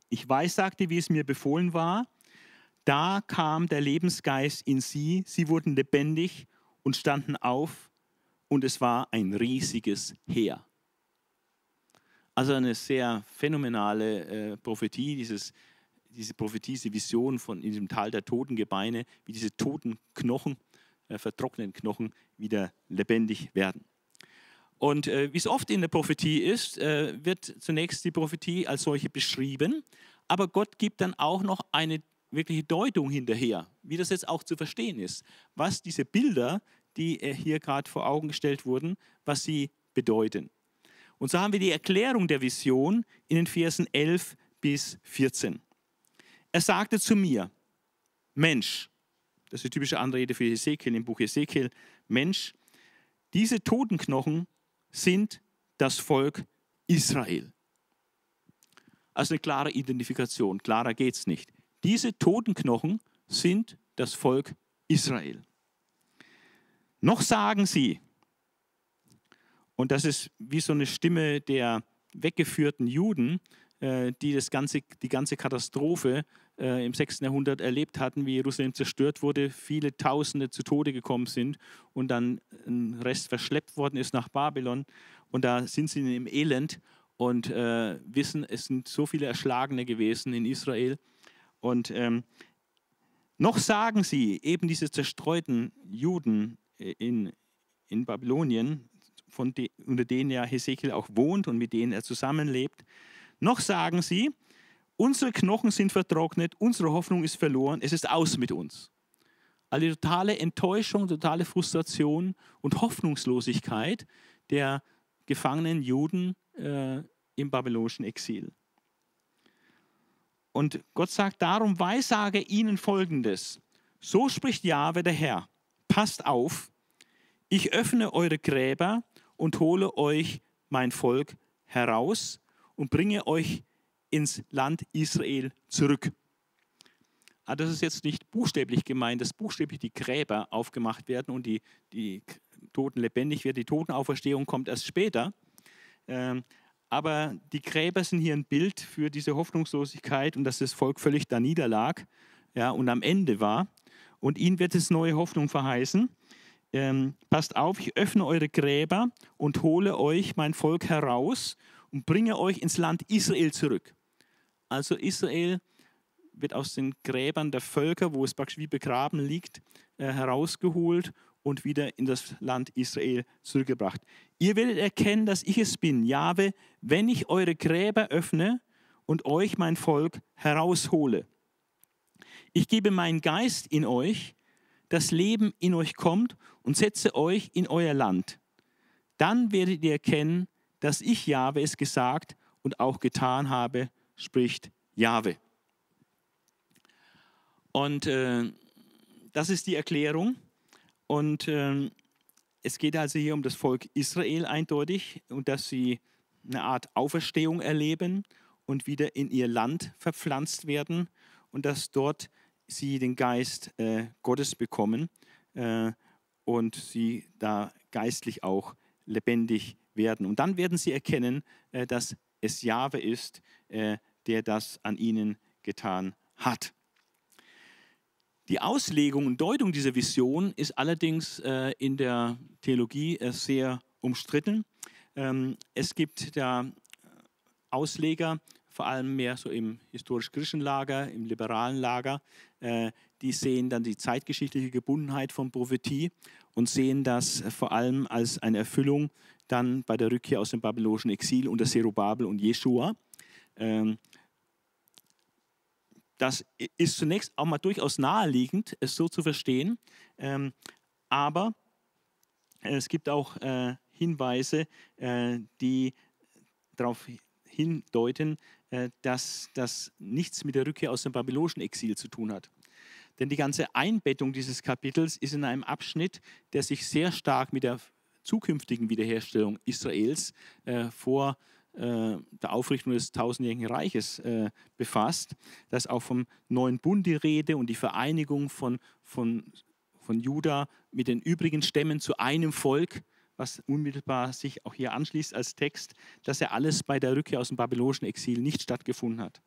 Ich weiß, sagte, wie es mir befohlen war, da kam der Lebensgeist in sie, sie wurden lebendig und standen auf und es war ein riesiges Heer. Also eine sehr phänomenale äh, Prophetie, dieses, diese Prophetie, diese Vision von in diesem Tal der toten Gebeine, wie diese toten Knochen, äh, vertrockneten Knochen wieder lebendig werden. Und äh, wie es oft in der Prophetie ist, äh, wird zunächst die Prophetie als solche beschrieben, aber Gott gibt dann auch noch eine wirkliche Deutung hinterher, wie das jetzt auch zu verstehen ist, was diese Bilder, die äh, hier gerade vor Augen gestellt wurden, was sie bedeuten. Und so haben wir die Erklärung der Vision in den Versen 11 bis 14. Er sagte zu mir, Mensch, das ist die typische Anrede für Ezekiel im Buch Ezekiel, Mensch, diese Totenknochen sind das Volk Israel. Also eine klare Identifikation, klarer geht es nicht. Diese Totenknochen sind das Volk Israel. Noch sagen sie, und das ist wie so eine Stimme der weggeführten Juden, äh, die das ganze, die ganze Katastrophe äh, im 6. Jahrhundert erlebt hatten, wie Jerusalem zerstört wurde, viele Tausende zu Tode gekommen sind und dann ein Rest verschleppt worden ist nach Babylon. Und da sind sie im Elend und äh, wissen, es sind so viele Erschlagene gewesen in Israel. Und ähm, noch sagen sie, eben diese zerstreuten Juden in, in Babylonien, von de, unter denen ja Hesekiel auch wohnt und mit denen er zusammenlebt. Noch sagen sie, unsere Knochen sind vertrocknet, unsere Hoffnung ist verloren, es ist aus mit uns. Also totale Enttäuschung, totale Frustration und Hoffnungslosigkeit der gefangenen Juden äh, im babylonischen Exil. Und Gott sagt darum, weissage ihnen Folgendes. So spricht Jahwe der Herr. Passt auf, ich öffne eure Gräber und hole euch mein Volk heraus und bringe euch ins Land Israel zurück. Ah, das ist jetzt nicht buchstäblich gemeint, dass buchstäblich die Gräber aufgemacht werden und die, die Toten lebendig werden. Die Totenauferstehung kommt erst später. Ähm, aber die Gräber sind hier ein Bild für diese Hoffnungslosigkeit und dass das Volk völlig da niederlag ja, und am Ende war. Und ihnen wird es neue Hoffnung verheißen ähm, passt auf, ich öffne eure Gräber und hole euch mein Volk heraus und bringe euch ins Land Israel zurück. Also Israel wird aus den Gräbern der Völker, wo es praktisch wie begraben liegt, äh, herausgeholt und wieder in das Land Israel zurückgebracht. Ihr werdet erkennen, dass ich es bin, Jahwe, wenn ich eure Gräber öffne und euch mein Volk heraushole. Ich gebe meinen Geist in euch, das Leben in euch kommt und setze euch in euer Land. Dann werdet ihr erkennen, dass ich Jahwe es gesagt und auch getan habe, spricht Jahwe. Und äh, das ist die Erklärung. Und äh, es geht also hier um das Volk Israel eindeutig und dass sie eine Art Auferstehung erleben und wieder in ihr Land verpflanzt werden und dass dort sie den Geist äh, Gottes bekommen äh, und sie da geistlich auch lebendig werden. Und dann werden sie erkennen, äh, dass es Jahwe ist, äh, der das an ihnen getan hat. Die Auslegung und Deutung dieser Vision ist allerdings äh, in der Theologie äh, sehr umstritten. Ähm, es gibt da Ausleger, vor allem mehr so im historisch-griechischen Lager, im liberalen Lager, äh, die sehen dann die zeitgeschichtliche Gebundenheit von Prophetie und sehen das vor allem als eine Erfüllung dann bei der Rückkehr aus dem babylonischen Exil unter Zerubabel und Jeschua. Ähm, das ist zunächst auch mal durchaus naheliegend, es so zu verstehen, ähm, aber es gibt auch äh, Hinweise, äh, die darauf hindeuten, äh, dass das nichts mit der Rückkehr aus dem babylonischen Exil zu tun hat. Denn die ganze Einbettung dieses Kapitels ist in einem Abschnitt, der sich sehr stark mit der zukünftigen Wiederherstellung Israels äh, vor äh, der Aufrichtung des tausendjährigen Reiches äh, befasst. Da ist auch vom neuen Bund die Rede und die Vereinigung von, von, von Juda mit den übrigen Stämmen zu einem Volk was unmittelbar sich auch hier anschließt als Text, dass er alles bei der Rückkehr aus dem babylonischen Exil nicht stattgefunden hat.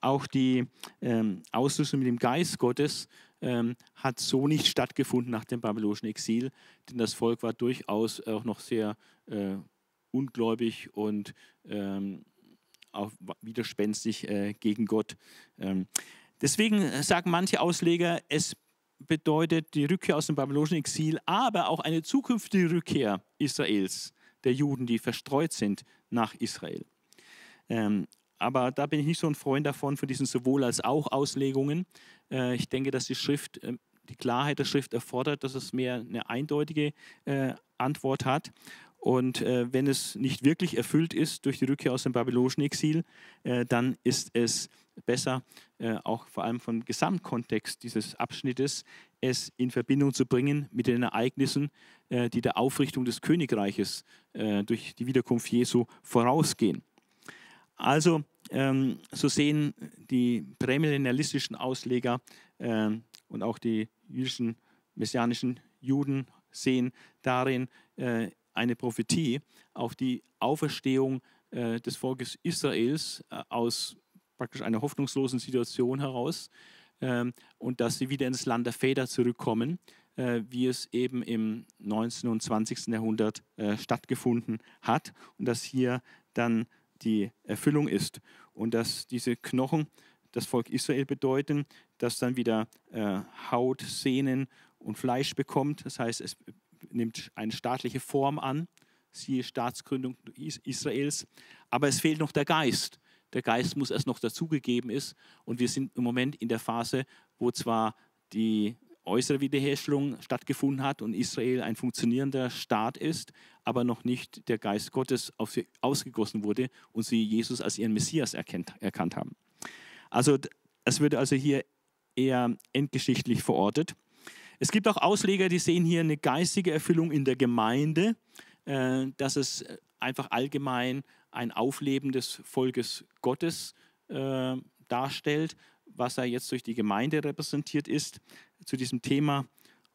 Auch die ähm, Ausrüstung mit dem Geist Gottes ähm, hat so nicht stattgefunden nach dem babylonischen Exil, denn das Volk war durchaus auch noch sehr äh, ungläubig und ähm, auch widerspenstig äh, gegen Gott. Ähm, deswegen sagen manche Ausleger, es bedeutet die Rückkehr aus dem babylonischen Exil, aber auch eine zukünftige Rückkehr Israels, der Juden, die verstreut sind nach Israel. Ähm, aber da bin ich nicht so ein Freund davon, für diesen sowohl als auch Auslegungen. Äh, ich denke, dass die Schrift, äh, die Klarheit der Schrift erfordert, dass es mehr eine eindeutige äh, Antwort hat. Und äh, wenn es nicht wirklich erfüllt ist durch die Rückkehr aus dem babylonischen Exil, äh, dann ist es besser, äh, auch vor allem vom Gesamtkontext dieses Abschnittes, es in Verbindung zu bringen mit den Ereignissen, äh, die der Aufrichtung des Königreiches äh, durch die Wiederkunft Jesu vorausgehen. Also, ähm, so sehen die prämillennialistischen Ausleger ähm, und auch die jüdischen, messianischen Juden sehen darin äh, eine Prophetie auf die Auferstehung äh, des Volkes Israels äh, aus praktisch einer hoffnungslosen Situation heraus ähm, und dass sie wieder ins Land der Väter zurückkommen, äh, wie es eben im 19. und 20. Jahrhundert äh, stattgefunden hat und dass hier dann die Erfüllung ist und dass diese Knochen das Volk Israel bedeuten, das dann wieder äh, Haut, Sehnen und Fleisch bekommt. Das heißt, es nimmt eine staatliche Form an, siehe Staatsgründung Israels, aber es fehlt noch der Geist. Der Geist muss erst noch dazugegeben ist und wir sind im Moment in der Phase, wo zwar die äußere Wiederherstellung stattgefunden hat und Israel ein funktionierender Staat ist, aber noch nicht der Geist Gottes auf sie ausgegossen wurde und sie Jesus als ihren Messias erkennt, erkannt haben. Also es wird also hier eher endgeschichtlich verortet. Es gibt auch Ausleger, die sehen hier eine geistige Erfüllung in der Gemeinde, äh, dass es einfach allgemein ein Aufleben des Volkes Gottes äh, darstellt, was er jetzt durch die Gemeinde repräsentiert ist. Zu diesem Thema,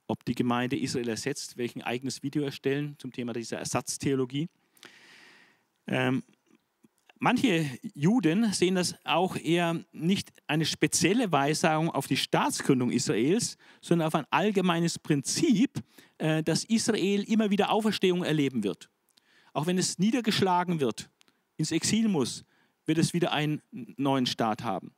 ob die Gemeinde Israel ersetzt, welchen eigenes Video erstellen zum Thema dieser Ersatztheologie. Ähm, Manche Juden sehen das auch eher nicht eine spezielle Weissagung auf die Staatsgründung Israels, sondern auf ein allgemeines Prinzip, äh, dass Israel immer wieder Auferstehung erleben wird. Auch wenn es niedergeschlagen wird, ins Exil muss, wird es wieder einen neuen Staat haben.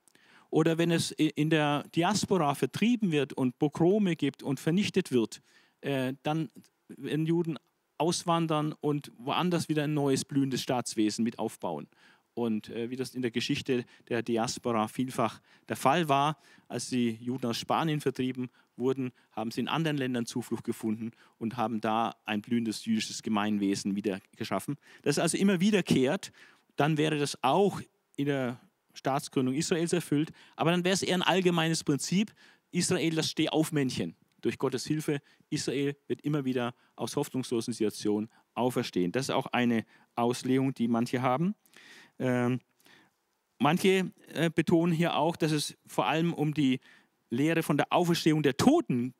Oder wenn es in der Diaspora vertrieben wird und Pogrome gibt und vernichtet wird, äh, dann werden Juden auswandern und woanders wieder ein neues blühendes Staatswesen mit aufbauen. Und äh, wie das in der Geschichte der Diaspora vielfach der Fall war, als die Juden aus Spanien vertrieben wurden, haben sie in anderen Ländern Zuflucht gefunden und haben da ein blühendes jüdisches Gemeinwesen wieder geschaffen. Das ist also immer wiederkehrt. Dann wäre das auch in der Staatsgründung Israels erfüllt, aber dann wäre es eher ein allgemeines Prinzip, Israel das Stehaufmännchen. Durch Gottes Hilfe, Israel wird immer wieder aus hoffnungslosen Situationen auferstehen. Das ist auch eine Auslegung, die manche haben. Ähm, manche äh, betonen hier auch, dass es vor allem um die Lehre von der Auferstehung der Toten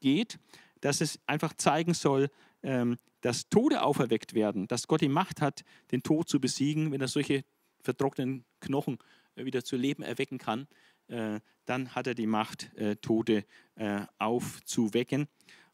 geht, dass es einfach zeigen soll, ähm, dass Tode auferweckt werden, dass Gott die Macht hat, den Tod zu besiegen, wenn er solche vertrockneten Knochen äh, wieder zu Leben erwecken kann, äh, dann hat er die Macht, äh, Tote aufzuwecken.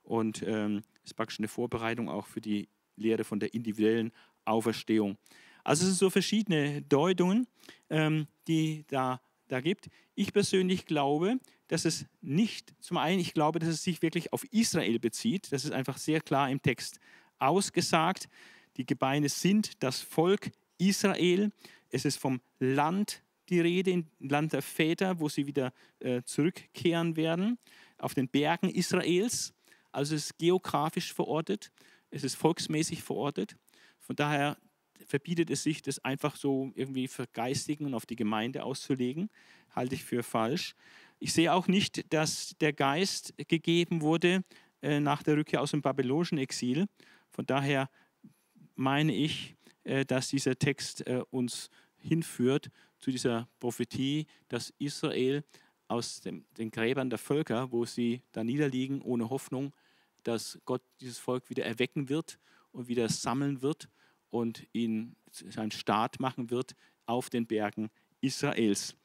Und ähm, das ist praktisch eine Vorbereitung auch für die Lehre von der individuellen Auferstehung. Also es sind so verschiedene Deutungen, ähm, die da, da gibt. Ich persönlich glaube, dass es nicht, zum einen, ich glaube, dass es sich wirklich auf Israel bezieht. Das ist einfach sehr klar im Text ausgesagt. Die Gebeine sind das Volk Israel. Es ist vom Land die Rede, im Land der Väter, wo sie wieder äh, zurückkehren werden, auf den Bergen Israels. Also es ist geografisch verortet, es ist volksmäßig verortet. Von daher verbietet es sich, das einfach so irgendwie vergeistigen und auf die Gemeinde auszulegen. Halte ich für falsch. Ich sehe auch nicht, dass der Geist gegeben wurde äh, nach der Rückkehr aus dem babylonischen Exil. Von daher meine ich, äh, dass dieser Text äh, uns hinführt zu dieser Prophetie, dass Israel aus dem, den Gräbern der Völker, wo sie da niederliegen, ohne Hoffnung, dass Gott dieses Volk wieder erwecken wird und wieder sammeln wird und ihn seinen Staat machen wird auf den Bergen Israels.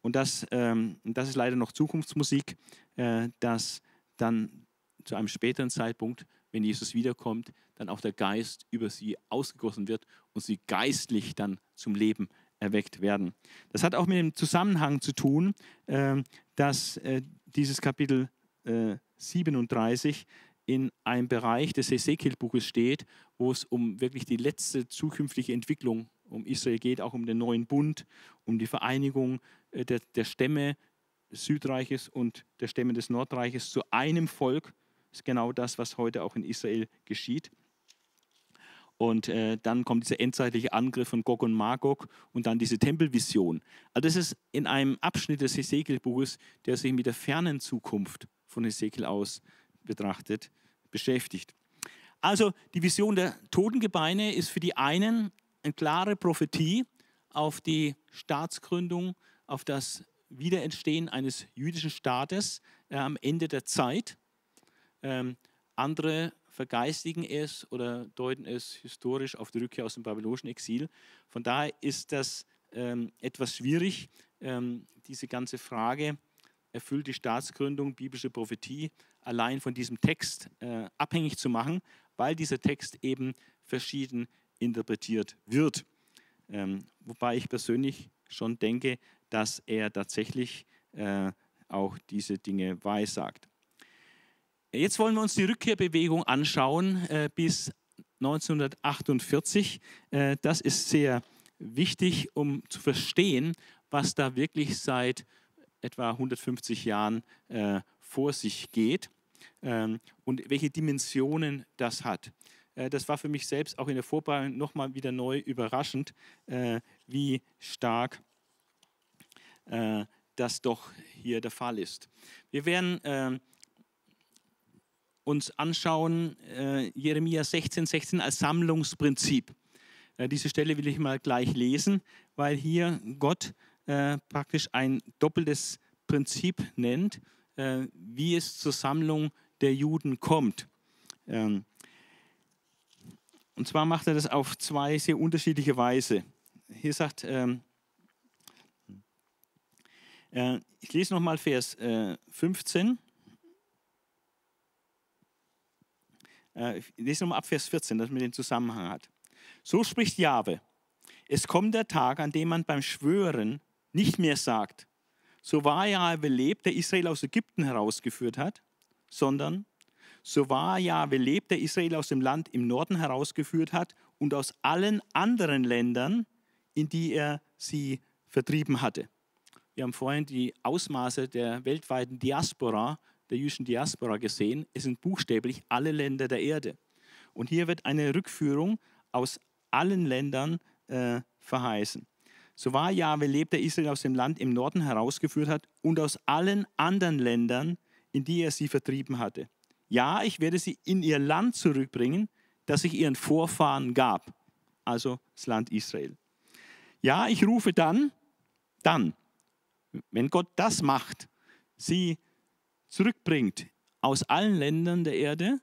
Und das, ähm, das ist leider noch Zukunftsmusik, äh, dass dann zu einem späteren Zeitpunkt, wenn Jesus wiederkommt, dann auch der Geist über sie ausgegossen wird und sie geistlich dann zum Leben erweckt werden. Das hat auch mit dem Zusammenhang zu tun, äh, dass äh, dieses Kapitel 37 äh, in einem Bereich des Ezekiel-Buches steht, wo es um wirklich die letzte zukünftige Entwicklung um Israel geht, auch um den neuen Bund, um die Vereinigung der, der Stämme des Südreiches und der Stämme des Nordreiches zu einem Volk. Das ist genau das, was heute auch in Israel geschieht. Und äh, dann kommt dieser endzeitliche Angriff von Gog und Magog und dann diese Tempelvision. Also das ist in einem Abschnitt des Hesekiel-Buches, der sich mit der fernen Zukunft von Hesekiel aus betrachtet, beschäftigt. Also die Vision der Totengebeine ist für die einen eine klare Prophetie auf die Staatsgründung, auf das Wiederentstehen eines jüdischen Staates äh, am Ende der Zeit. Ähm, andere vergeistigen es oder deuten es historisch auf die Rückkehr aus dem babylonischen Exil. Von daher ist das ähm, etwas schwierig, ähm, diese ganze Frage, erfüllt die Staatsgründung biblische Prophetie, allein von diesem Text äh, abhängig zu machen, weil dieser Text eben verschieden interpretiert wird. Ähm, wobei ich persönlich schon denke, dass er tatsächlich äh, auch diese Dinge weissagt. Jetzt wollen wir uns die Rückkehrbewegung anschauen äh, bis 1948. Äh, das ist sehr wichtig, um zu verstehen, was da wirklich seit etwa 150 Jahren äh, vor sich geht ähm, und welche Dimensionen das hat. Äh, das war für mich selbst auch in der Vorbereitung nochmal wieder neu überraschend, äh, wie stark äh, das doch hier der Fall ist. Wir werden ähm, uns anschauen, äh, Jeremia 16, 16 als Sammlungsprinzip. Äh, diese Stelle will ich mal gleich lesen, weil hier Gott äh, praktisch ein doppeltes Prinzip nennt, äh, wie es zur Sammlung der Juden kommt. Ähm, und zwar macht er das auf zwei sehr unterschiedliche Weise. Hier sagt, ähm, äh, ich lese nochmal Vers 15. Äh, Äh, ich lese nochmal ab Vers 14, das mit dem Zusammenhang hat. So spricht Jahwe. Es kommt der Tag, an dem man beim Schwören nicht mehr sagt, so war Jahwe lebt, der Israel aus Ägypten herausgeführt hat, sondern so wahr Jahwe lebt, der Israel aus dem Land im Norden herausgeführt hat und aus allen anderen Ländern, in die er sie vertrieben hatte. Wir haben vorhin die Ausmaße der weltweiten Diaspora, der jüdischen Diaspora gesehen. Es sind buchstäblich alle Länder der Erde. Und hier wird eine Rückführung aus allen Ländern äh, verheißen. So war Jahwe lebt, der Israel aus dem Land im Norden herausgeführt hat und aus allen anderen Ländern, in die er sie vertrieben hatte. Ja, ich werde sie in ihr Land zurückbringen, das ich ihren Vorfahren gab, also das Land Israel. Ja, ich rufe dann, dann, wenn Gott das macht, sie zurückbringt aus allen Ländern der Erde,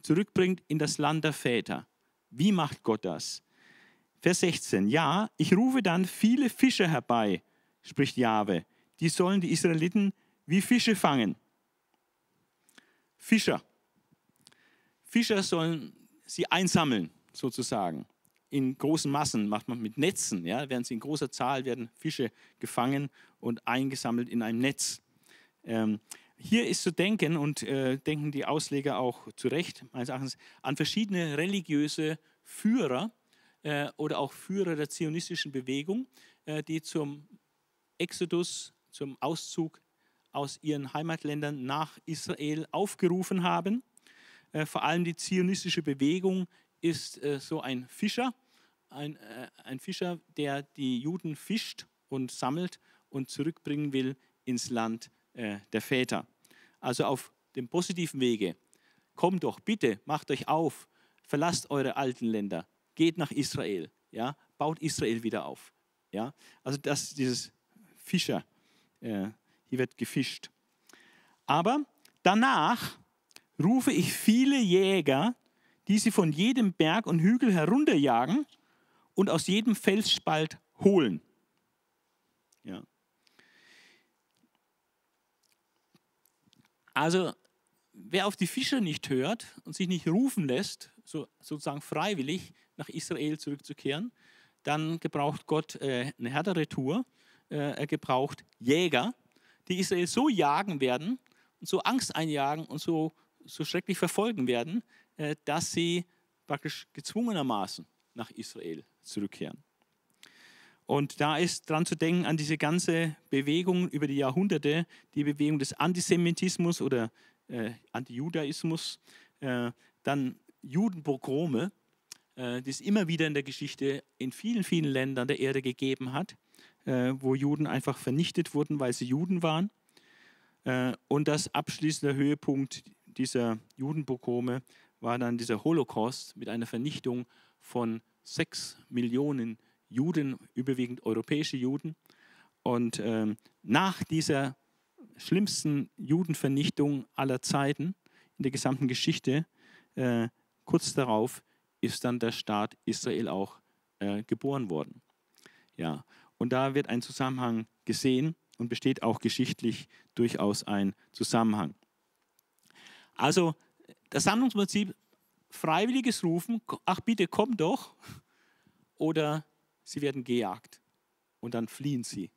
zurückbringt in das Land der Väter. Wie macht Gott das? Vers 16. Ja, ich rufe dann viele Fischer herbei, spricht Jahwe. Die sollen die Israeliten wie Fische fangen. Fischer. Fischer sollen sie einsammeln, sozusagen. In großen Massen macht man mit Netzen, ja, werden sie in großer Zahl werden Fische gefangen und eingesammelt in einem Netz. Ähm, hier ist zu denken und äh, denken die Ausleger auch zu Recht, meines Erachtens, an verschiedene religiöse Führer äh, oder auch Führer der zionistischen Bewegung, äh, die zum Exodus, zum Auszug aus ihren Heimatländern nach Israel aufgerufen haben. Äh, vor allem die zionistische Bewegung ist äh, so ein Fischer, ein, äh, ein Fischer, der die Juden fischt und sammelt und zurückbringen will ins Land der Väter. Also auf dem positiven Wege. Kommt doch, bitte, macht euch auf, verlasst eure alten Länder, geht nach Israel, ja, baut Israel wieder auf. Ja, also das dieses Fischer, äh, hier wird gefischt. Aber danach rufe ich viele Jäger, die sie von jedem Berg und Hügel herunterjagen und aus jedem Felsspalt holen. Ja. Also wer auf die Fischer nicht hört und sich nicht rufen lässt, so, sozusagen freiwillig nach Israel zurückzukehren, dann gebraucht Gott äh, eine härtere Tour. Äh, er gebraucht Jäger, die Israel so jagen werden und so Angst einjagen und so, so schrecklich verfolgen werden, äh, dass sie praktisch gezwungenermaßen nach Israel zurückkehren. Und da ist dran zu denken an diese ganze Bewegung über die Jahrhunderte, die Bewegung des Antisemitismus oder äh, Antijudaismus, äh, dann Judenpogrome, die es immer wieder in der Geschichte in vielen, vielen Ländern der Erde gegeben hat, äh, wo Juden einfach vernichtet wurden, weil sie Juden waren. Äh, und das abschließende Höhepunkt dieser Judenpogrome war dann dieser Holocaust mit einer Vernichtung von sechs Millionen Juden, überwiegend europäische Juden. Und ähm, nach dieser schlimmsten Judenvernichtung aller Zeiten in der gesamten Geschichte, äh, kurz darauf ist dann der Staat Israel auch äh, geboren worden. Ja, und da wird ein Zusammenhang gesehen und besteht auch geschichtlich durchaus ein Zusammenhang. Also das Sammlungsprinzip, freiwilliges Rufen, ach bitte komm doch, oder sie werden gejagt und dann fliehen sie.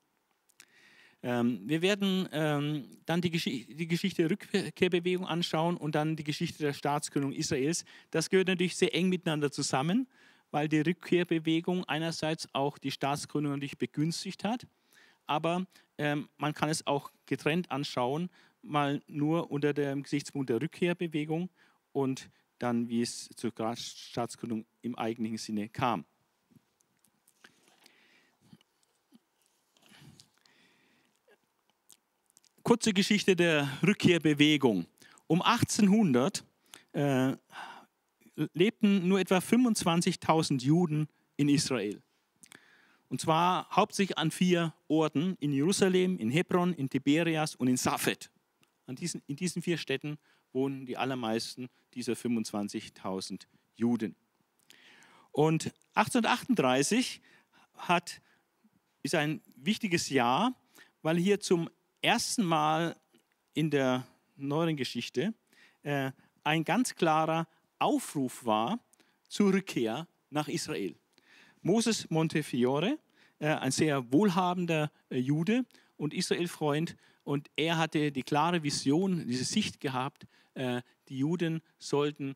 Ähm, wir werden ähm, dann die, Gesch die, Geschichte der Rückkehrbewegung anschauen und dann die Geschichte der Staatsgründung Israels. Das gehört natürlich sehr eng miteinander zusammen, weil die Rückkehrbewegung einerseits auch die Staatsgründung natürlich begünstigt hat, aber ähm, man kann es auch getrennt anschauen, mal nur unter dem Gesichtspunkt der Rückkehrbewegung und dann, wie es zur Staatsgründung im eigentlichen Sinne kam. Kurze Geschichte der Rückkehrbewegung. Um 1800 äh, lebten nur etwa 25.000 Juden in Israel. Und zwar hauptsächlich an vier Orten, in Jerusalem, in Hebron, in Tiberias und in Safed. An diesen, in diesen vier Städten wohnen die allermeisten dieser 25.000 Juden. Und 1838 hat, ist ein wichtiges Jahr, weil hier zum ersten Mal in der neueren Geschichte äh, ein ganz klarer Aufruf war zur Rückkehr nach Israel. Moses Montefiore, äh, ein sehr wohlhabender äh, Jude und Israelfreund, Und er hatte die klare Vision, diese Sicht gehabt, äh, die Juden sollten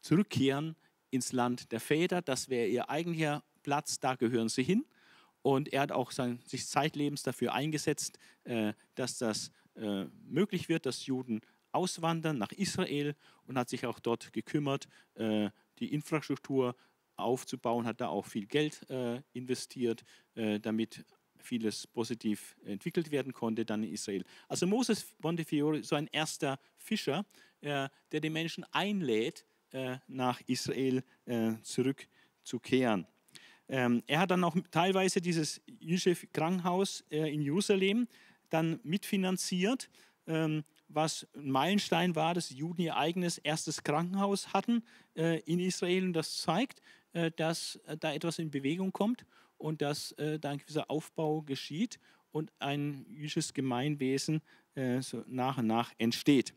zurückkehren ins Land der Väter. Das wäre ihr eigentlicher Platz, da gehören sie hin. Und er hat auch sein, sich zeitlebens dafür eingesetzt, äh, dass das äh, möglich wird, dass Juden auswandern nach Israel und hat sich auch dort gekümmert, äh, die Infrastruktur aufzubauen, hat da auch viel Geld äh, investiert, äh, damit vieles positiv entwickelt werden konnte dann in Israel. Also Moses Montefiore, so ein erster Fischer, äh, der die Menschen einlädt, nach Israel zurückzukehren. Ähm, er hat dann auch teilweise dieses jüdische Krankenhaus äh, in Jerusalem dann mitfinanziert, ähm, was ein Meilenstein war, dass die Juden ihr eigenes erstes Krankenhaus hatten in Israel. Und das zeigt, dass da etwas in Bewegung kommt und dass da ein gewisser Aufbau geschieht und ein jüdisches Gemeinwesen so nach und nach entsteht.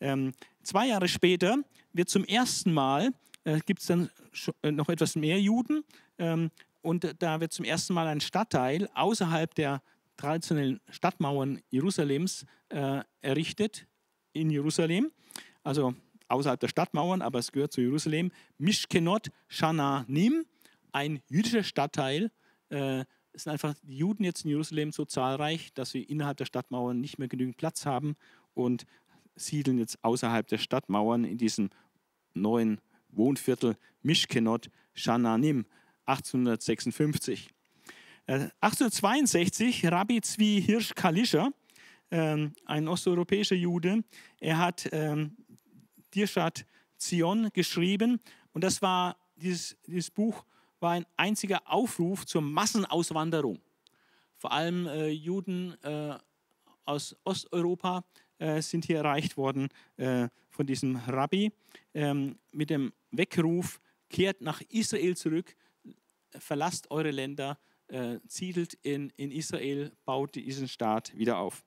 Ähm, zwei Jahre später wird zum ersten Mal, äh, gibt es dann äh, noch etwas mehr Juden ähm, und da wird zum ersten Mal ein Stadtteil außerhalb der traditionellen Stadtmauern Jerusalems äh, errichtet in Jerusalem, also außerhalb der Stadtmauern, aber es gehört zu Jerusalem. Mishkenot Shananim, ein jüdischer Stadtteil. Äh, es sind einfach die Juden jetzt in Jerusalem so zahlreich, dass sie innerhalb der Stadtmauern nicht mehr genügend Platz haben und siedeln jetzt außerhalb der Stadtmauern in diesem neuen Wohnviertel Mishkenot Shananim 1856. 1862 äh, Rabbi Zvi Hirsch Kalischer, ähm, ein osteuropäischer Jude, er hat ähm, Dirschat Zion geschrieben und das war dieses, dieses Buch war ein einziger Aufruf zur Massenauswanderung. Vor allem äh, Juden äh, aus Osteuropa äh, sind hier erreicht worden äh, von diesem Rabbi ähm, mit dem Weckruf, kehrt nach Israel zurück, verlasst eure Länder, äh, ziedelt in, in Israel, baut diesen Staat wieder auf.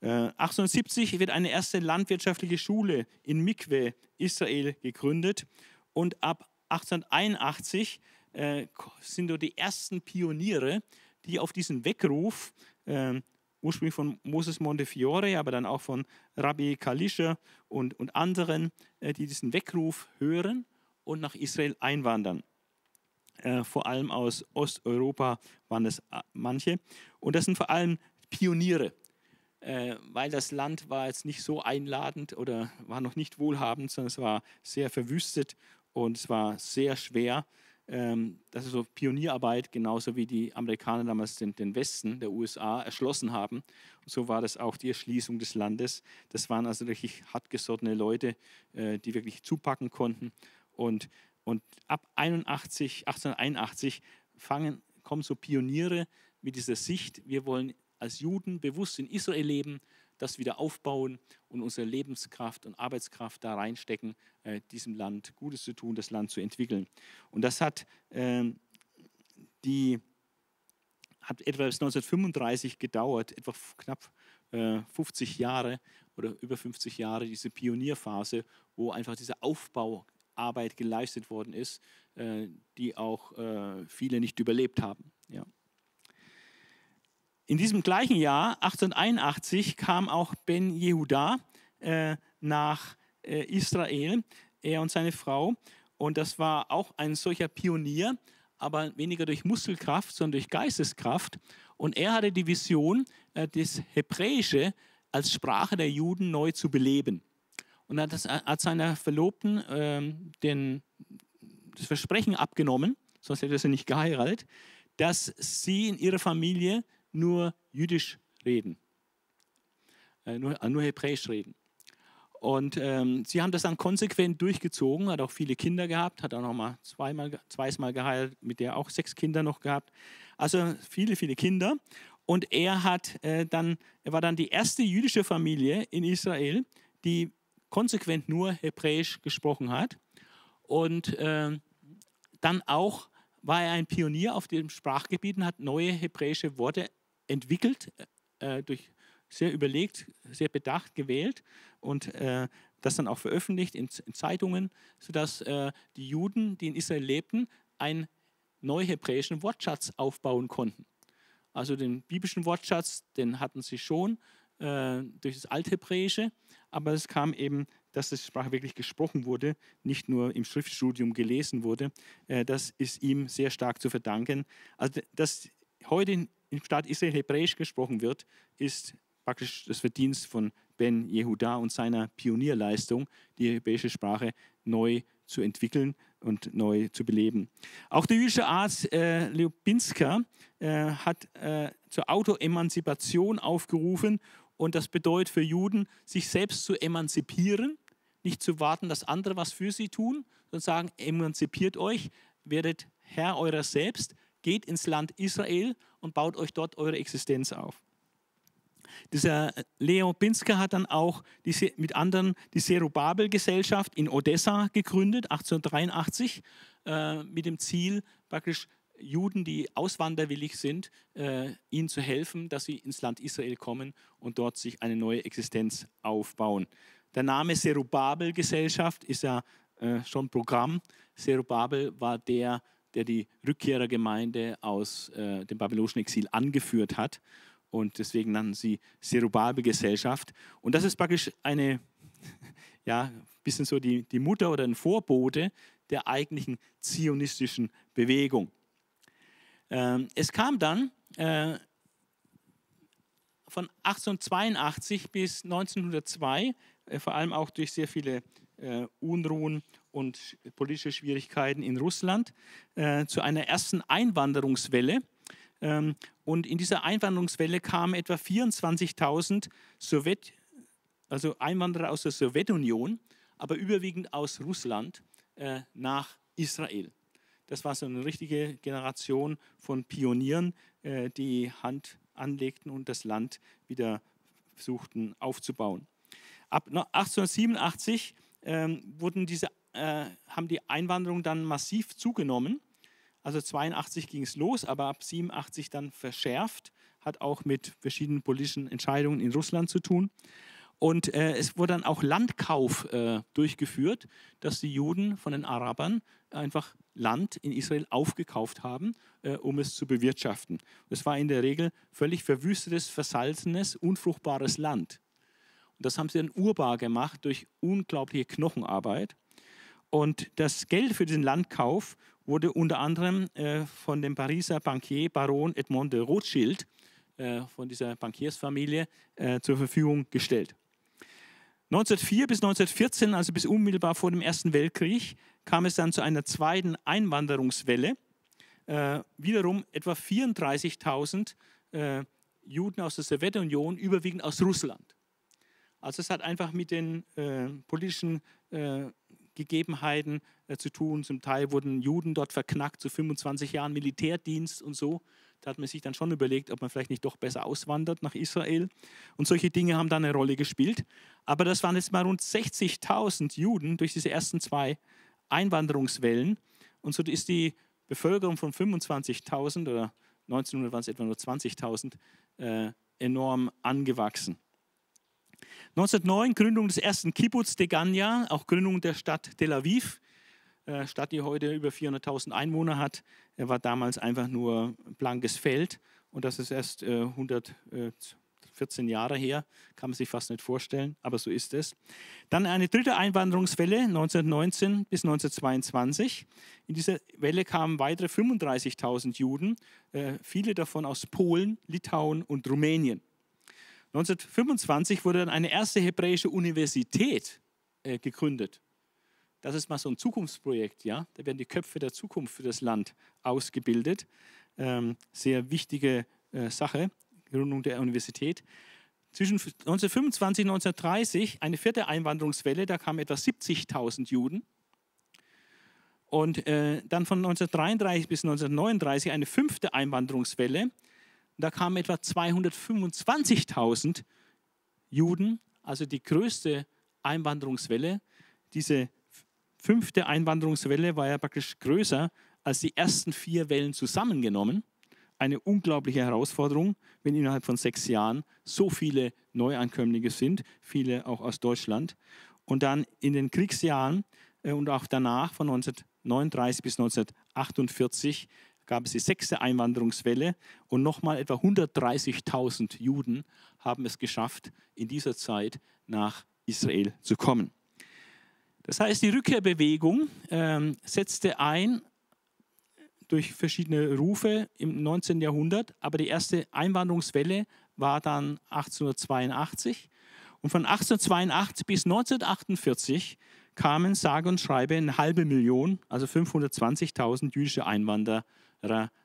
1870 äh, wird eine erste landwirtschaftliche Schule in Mikwe, Israel, gegründet und ab 1881 äh, sind dort die ersten Pioniere, die auf diesen Weckruf äh, ursprünglich von Moses Montefiore, aber dann auch von Rabbi Kalischer und, und anderen, äh, die diesen Weckruf hören und nach Israel einwandern. Äh, vor allem aus Osteuropa waren es äh, manche. Und das sind vor allem Pioniere, weil das Land war jetzt nicht so einladend oder war noch nicht wohlhabend, sondern es war sehr verwüstet und es war sehr schwer das ist so Pionierarbeit, genauso wie die Amerikaner damals den, den, Westen der USA erschlossen haben. Und so war das auch die Erschließung des Landes. Das waren also richtig hartgesottene Leute, äh, die wirklich zupacken konnten. Und, und ab 81, 1881 fangen, kommen so Pioniere mit dieser Sicht, wir wollen als Juden bewusst in Israel leben, das wieder aufbauen und unsere Lebenskraft und Arbeitskraft da reinstecken, äh, diesem Land Gutes zu tun, das Land zu entwickeln. Und das hat, äh, die, hat etwa bis 1935 gedauert, etwa knapp äh, 50 Jahre oder über 50 Jahre, diese Pionierphase, wo einfach diese Aufbauarbeit geleistet worden ist, äh, die auch äh, viele nicht überlebt haben. Ja. In diesem gleichen Jahr, 1881, kam auch Ben Yehuda äh, nach äh, Israel, er und seine Frau. Und das war auch ein solcher Pionier, aber weniger durch Muskelkraft, sondern durch Geisteskraft. Und er hatte die Vision, äh, das Hebräische als Sprache der Juden neu zu beleben. Und hat, das, hat seiner Verlobten ähm, den, das Versprechen abgenommen, sonst hätte er sie nicht geheiratet, dass sie in ihrer Familie nur Jüdisch reden, äh, nur, äh, nur Hebräisch reden. Und ähm, sie haben das dann konsequent durchgezogen, hat auch viele Kinder gehabt, hat auch noch mal zweimal, zweimal geheiratet, mit der auch sechs Kinder noch gehabt. Also viele, viele Kinder. Und er hat äh, dann, er war dann die erste jüdische Familie in Israel, die konsequent nur Hebräisch gesprochen hat. Und äh, dann auch war er ein Pionier auf dem Sprachgebiet und hat neue hebräische Worte entwickelt, äh, durch sehr überlegt, sehr bedacht gewählt und äh, das dann auch veröffentlicht in, in Zeitungen, sodass äh, die Juden, die in Israel lebten, einen neuhebräischen Wortschatz aufbauen konnten. Also den biblischen Wortschatz, den hatten sie schon äh, durch das Althebräische, aber es kam eben, dass die Sprache wirklich gesprochen wurde, nicht nur im Schriftstudium gelesen wurde. Äh, das ist ihm sehr stark zu verdanken. Also, dass heute im Staat Israel Hebräisch gesprochen wird, ist praktisch das Verdienst von Ben Jehuda und seiner Pionierleistung, die hebräische Sprache neu zu entwickeln und neu zu beleben. Auch der jüdische Arzt äh, Leopinska äh, hat äh, zur Autoemanzipation aufgerufen und das bedeutet für Juden, sich selbst zu emanzipieren, nicht zu warten, dass andere was für sie tun, sondern sagen, emanzipiert euch, werdet Herr eurer selbst, geht ins Land Israel und baut euch dort eure Existenz auf. Dieser Leo Pinsker hat dann auch die, mit anderen die Zerubabel-Gesellschaft in Odessa gegründet, 1883, äh, mit dem Ziel, praktisch Juden, die auswanderwillig sind, äh, ihnen zu helfen, dass sie ins Land Israel kommen und dort sich eine neue Existenz aufbauen. Der Name Zerubabel-Gesellschaft ist ja äh, schon Programm. Zerubabel war der, der die Rückkehrergemeinde aus äh, dem babylonischen Exil angeführt hat und deswegen nannten sie Zerubabel-Gesellschaft. Und das ist praktisch eine, [LAUGHS] ja, bisschen so die, die Mutter oder ein Vorbote der eigentlichen zionistischen Bewegung. Ähm, es kam dann äh, von 1882 bis 1902, äh, vor allem auch durch sehr viele äh, Unruhen und politische Schwierigkeiten in Russland, äh, zu einer ersten Einwanderungswelle ähm, und in dieser Einwanderungswelle kamen etwa 24.000 Sowjet, also Einwanderer aus der Sowjetunion, aber überwiegend aus Russland äh, nach Israel. Das war so eine richtige Generation von Pionieren, äh, die Hand anlegten und das Land wieder versuchten aufzubauen. Ab 1887 ähm, wurden diese, äh, haben die Einwanderung dann massiv zugenommen also 82 ging es los, aber ab 87 dann verschärft, hat auch mit verschiedenen politischen Entscheidungen in Russland zu tun. Und äh, es wurde dann auch Landkauf äh, durchgeführt, dass die Juden von den Arabern einfach Land in Israel aufgekauft haben, äh, um es zu bewirtschaften. Das war in der Regel völlig verwüstetes, versalzenes, unfruchtbares Land. Und das haben sie dann urbar gemacht durch unglaubliche Knochenarbeit. Und das Geld für diesen Landkauf wurde unter anderem äh, von dem Pariser Bankier Baron Edmond de Rothschild, äh, von dieser Bankiersfamilie, äh, zur Verfügung gestellt. 1904 bis 1914, also bis unmittelbar vor dem Ersten Weltkrieg, kam es dann zu einer zweiten Einwanderungswelle. Äh, wiederum etwa 34.000 äh, Juden aus der Sowjetunion, überwiegend aus Russland. Also es hat einfach mit den äh, politischen Gegebenheiten äh, zu tun. Zum Teil wurden Juden dort verknackt zu 25 Jahren Militärdienst und so. Da hat man sich dann schon überlegt, ob man vielleicht nicht doch besser auswandert nach Israel. Und solche Dinge haben dann eine Rolle gespielt. Aber das waren jetzt mal rund 60.000 Juden durch diese ersten zwei Einwanderungswellen. Und so ist die Bevölkerung von 25.000 oder 1900 waren es etwa nur 20.000 äh, enorm angewachsen. 1909 Gründung des ersten Kibbutz Degania, auch Gründung der Stadt Tel Aviv. Äh, Stadt, die heute über 400.000 Einwohner hat, war damals einfach nur blankes Feld und das ist erst äh, 114 Jahre her, kann man sich fast nicht vorstellen, aber so ist es. Dann eine dritte Einwanderungswelle 1919 bis 1922. In dieser Welle kamen weitere 35.000 Juden, äh, viele davon aus Polen, Litauen und Rumänien. 1925 wurde dann eine erste hebräische Universität äh, gegründet. Das ist mal so ein Zukunftsprojekt, ja. Da werden die Köpfe der Zukunft für das Land ausgebildet. Ähm, sehr wichtige äh, Sache, Gründung der Universität. Zwischen 1925 und 1930 eine vierte Einwanderungswelle, da kamen etwa 70.000 Juden. Und äh, dann von 1933 bis 1939 eine fünfte Einwanderungswelle. Da kamen etwa 225.000 Juden, also die größte Einwanderungswelle. Diese fünfte Einwanderungswelle war ja praktisch größer als die ersten vier Wellen zusammengenommen. Eine unglaubliche Herausforderung, wenn innerhalb von sechs Jahren so viele Neuankömmlinge sind, viele auch aus Deutschland. Und dann in den Kriegsjahren äh, und auch danach von 1939 bis 1948 gab es die sechste Einwanderungswelle und nochmal etwa 130.000 Juden haben es geschafft, in dieser Zeit nach Israel zu kommen. Das heißt, die Rückkehrbewegung äh, setzte ein durch verschiedene Rufe im 19. Jahrhundert, aber die erste Einwanderungswelle war dann 1882 und von 1882 bis 1948 kamen sage und schreibe eine halbe Million, also 520.000 jüdische Einwanderer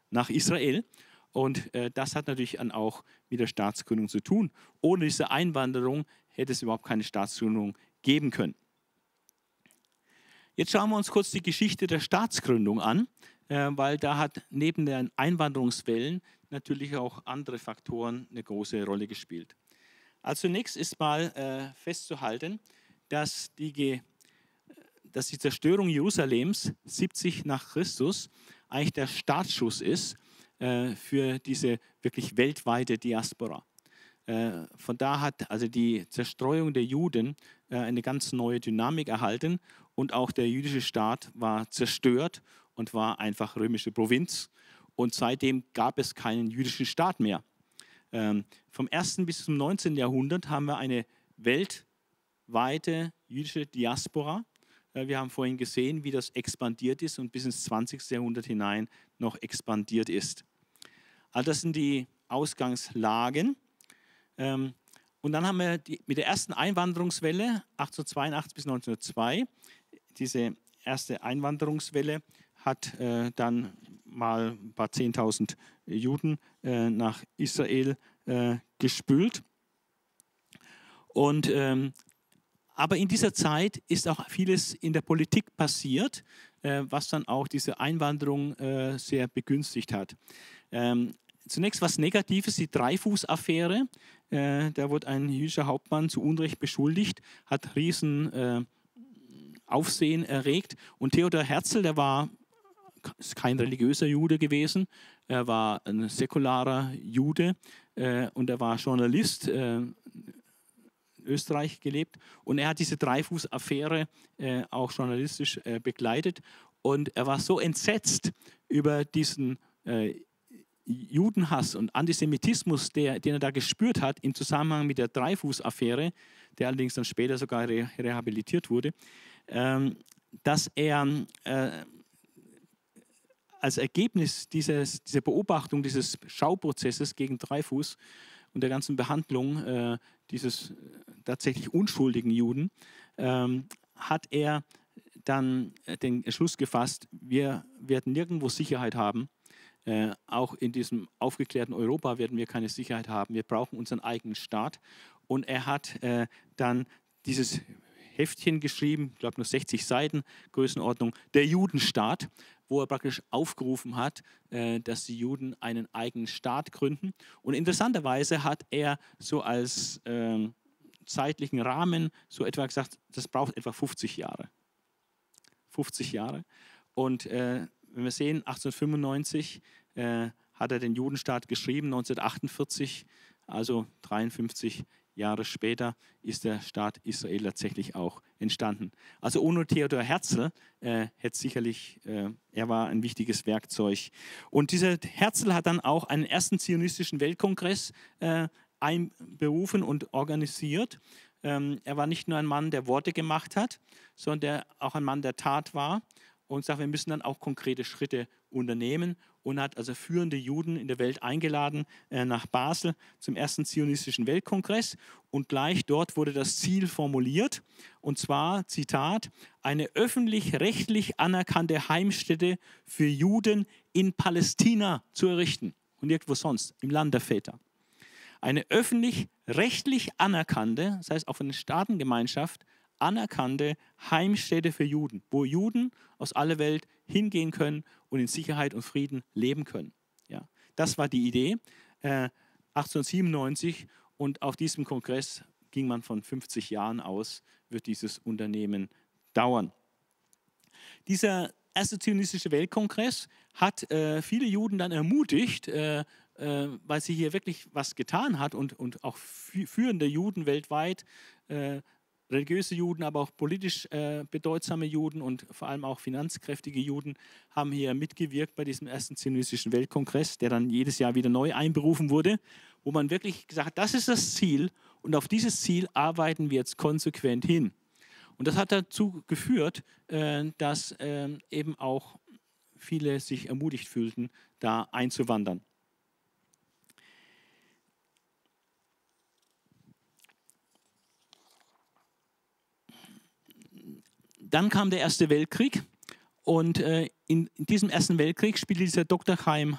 nach Israel. Und äh, das hat natürlich dann auch mit der Staatsgründung zu tun. Ohne diese Einwanderung hätte es überhaupt keine Staatsgründung geben können. Jetzt schauen wir uns kurz die Geschichte der Staatsgründung an, äh, weil da hat neben den Einwanderungswellen natürlich auch andere Faktoren eine große Rolle gespielt. Also zunächst ist mal äh, festzuhalten, dass die, dass die Zerstörung Jerusalems 70 nach Christus eigentlich der Startschuss ist äh, für diese wirklich weltweite Diaspora. Äh, von da hat also die Zerstreuung der Juden äh, eine ganz neue Dynamik erhalten und auch der jüdische Staat war zerstört und war einfach römische Provinz. Und seitdem gab es keinen jüdischen Staat mehr. Ähm, vom 1. bis zum 19. Jahrhundert haben wir eine weltweite jüdische Diaspora. Äh, wir haben vorhin gesehen, wie das expandiert ist und bis ins 20. Jahrhundert hinein noch expandiert ist. Also das sind die Ausgangslagen. Ähm, und dann haben wir die, mit der ersten Einwanderungswelle 1882 bis 1902, diese erste Einwanderungswelle hat äh, dann mal ein paar 10.000 Juden äh, nach Israel gespült. Und, ähm, aber in dieser Zeit ist auch vieles in der Politik passiert, äh, was dann auch diese Einwanderung äh, sehr begünstigt hat. Ähm, zunächst was Negatives, die Dreifuß-Affäre. Äh, da wurde ein jüdischer Hauptmann zu Unrecht beschuldigt, hat riesen Aufsehen erregt. Und Theodor Herzl, der war kein religiöser Jude gewesen, er war ein säkularer Jude und er war Journalist, Österreich gelebt. Und er hat diese Dreifuß-Affäre äh, auch journalistisch äh, begleitet. Und er war so entsetzt über diesen äh, Judenhass und Antisemitismus, der, den er da gespürt hat im Zusammenhang mit der Dreifuß-Affäre, der allerdings dann später sogar re rehabilitiert wurde, ähm, dass er äh, als Ergebnis dieses, dieser Beobachtung dieses Schauprozesses gegen Dreifuß und der ganzen Behandlung äh, dieses tatsächlich unschuldigen Juden ähm, hat er dann den Entschluss gefasst, wir werden nirgendwo Sicherheit haben. Äh, auch in diesem aufgeklärten Europa werden wir keine Sicherheit haben. Wir brauchen unseren eigenen Staat. Und er hat äh, dann dieses Heftchen geschrieben, ich glaube nur 60 Seiten, Größenordnung, der Judenstaat, wo er praktisch aufgerufen hat, äh, dass die Juden einen eigenen Staat gründen. Und interessanterweise hat er so als ähm, zeitlichen Rahmen so etwa gesagt, das braucht etwa 50 Jahre. 50 Jahre. Und äh, wenn wir sehen, 1895 äh, hat er den Judenstaat geschrieben, 1948, also 53 Jahre später ist der Staat Israel tatsächlich auch entstanden. Also ohne Theodor Herzl äh, sicherlich, äh, er war ein wichtiges Werkzeug. Und dieser Herzl hat dann auch einen ersten zionistischen Weltkongress äh, einberufen und organisiert. Ähm, er war nicht nur ein Mann, der Worte gemacht hat, sondern der auch ein Mann der Tat war und sagt, wir müssen dann auch konkrete Schritte unternehmen und hat also führende Juden in der Welt eingeladen äh, nach Basel zum ersten zionistischen Weltkongress. Und gleich dort wurde das Ziel formuliert, und zwar, Zitat, eine öffentlich-rechtlich anerkannte Heimstätte für Juden in Palästina zu errichten und nirgendwo sonst, im Land der Väter. Eine öffentlich-rechtlich anerkannte, das heißt auch von der Staatengemeinschaft, anerkannte Heimstätte für Juden, wo Juden aus aller Welt hingehen können und in Sicherheit und Frieden leben können. Ja, das war die Idee äh, 1897 und auf diesem Kongress ging man von 50 Jahren aus, wird dieses Unternehmen dauern. Dieser erste zionistische Weltkongress hat äh, viele Juden dann ermutigt, äh, äh, weil sie hier wirklich was getan hat und, und auch führende Juden weltweit äh, religiöse Juden, aber auch politisch äh, bedeutsame Juden und vor allem auch finanzkräftige Juden haben hier mitgewirkt bei diesem ersten zionistischen Weltkongress, der dann jedes Jahr wieder neu einberufen wurde, wo man wirklich gesagt hat, das ist das Ziel und auf dieses Ziel arbeiten wir jetzt konsequent hin. Und das hat dazu geführt, äh, dass äh, eben auch viele sich ermutigt fühlten, da einzuwandern. Dann kam der Erste Weltkrieg und äh, in, in, diesem Ersten Weltkrieg spielte dieser Dr. Chaim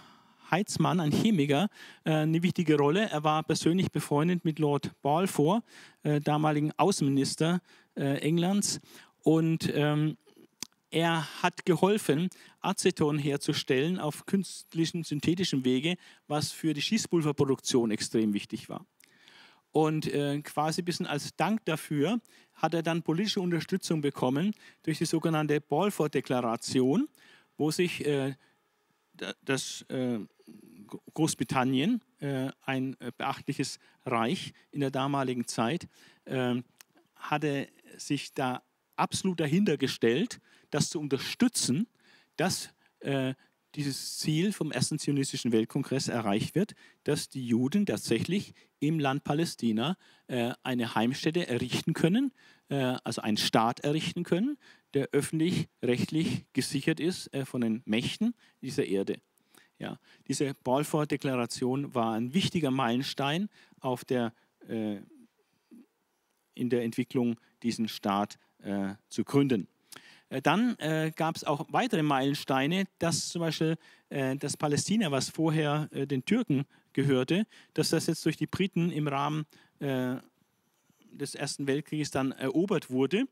Heitzmann, ein Chemiker, äh, eine wichtige Rolle. Er war persönlich befreundet mit Lord Balfour, äh, damaligen Außenminister äh, Englands. Und ähm, er hat geholfen, Aceton herzustellen auf künstlichen, synthetischen Wege, was für die Schießpulverproduktion extrem wichtig war. Und äh, quasi ein bisschen als Dank dafür hat er dann politische Unterstützung bekommen durch die sogenannte Balfour-Deklaration, wo sich äh, das äh, Großbritannien, äh, ein äh, beachtliches Reich in der damaligen Zeit, ähm, hatte sich da absolut dahinter gestellt, das zu unterstützen, dass äh, dieses Ziel vom ersten zionistischen Weltkongress erreicht wird, dass die Juden tatsächlich im Land Palästina äh, eine Heimstätte errichten können, äh, also einen Staat errichten können, der öffentlich-rechtlich gesichert ist äh, von den Mächten dieser Erde. Ja, diese Balfour-Deklaration war ein wichtiger Meilenstein auf der, äh, in der Entwicklung, diesen Staat äh, zu gründen. Äh, dann äh, gab es auch weitere Meilensteine, dass zum Beispiel äh, das Palästina, was vorher äh, den Türken gehörte, dass das jetzt durch die Briten im Rahmen äh, des Ersten Weltkrieges dann erobert wurde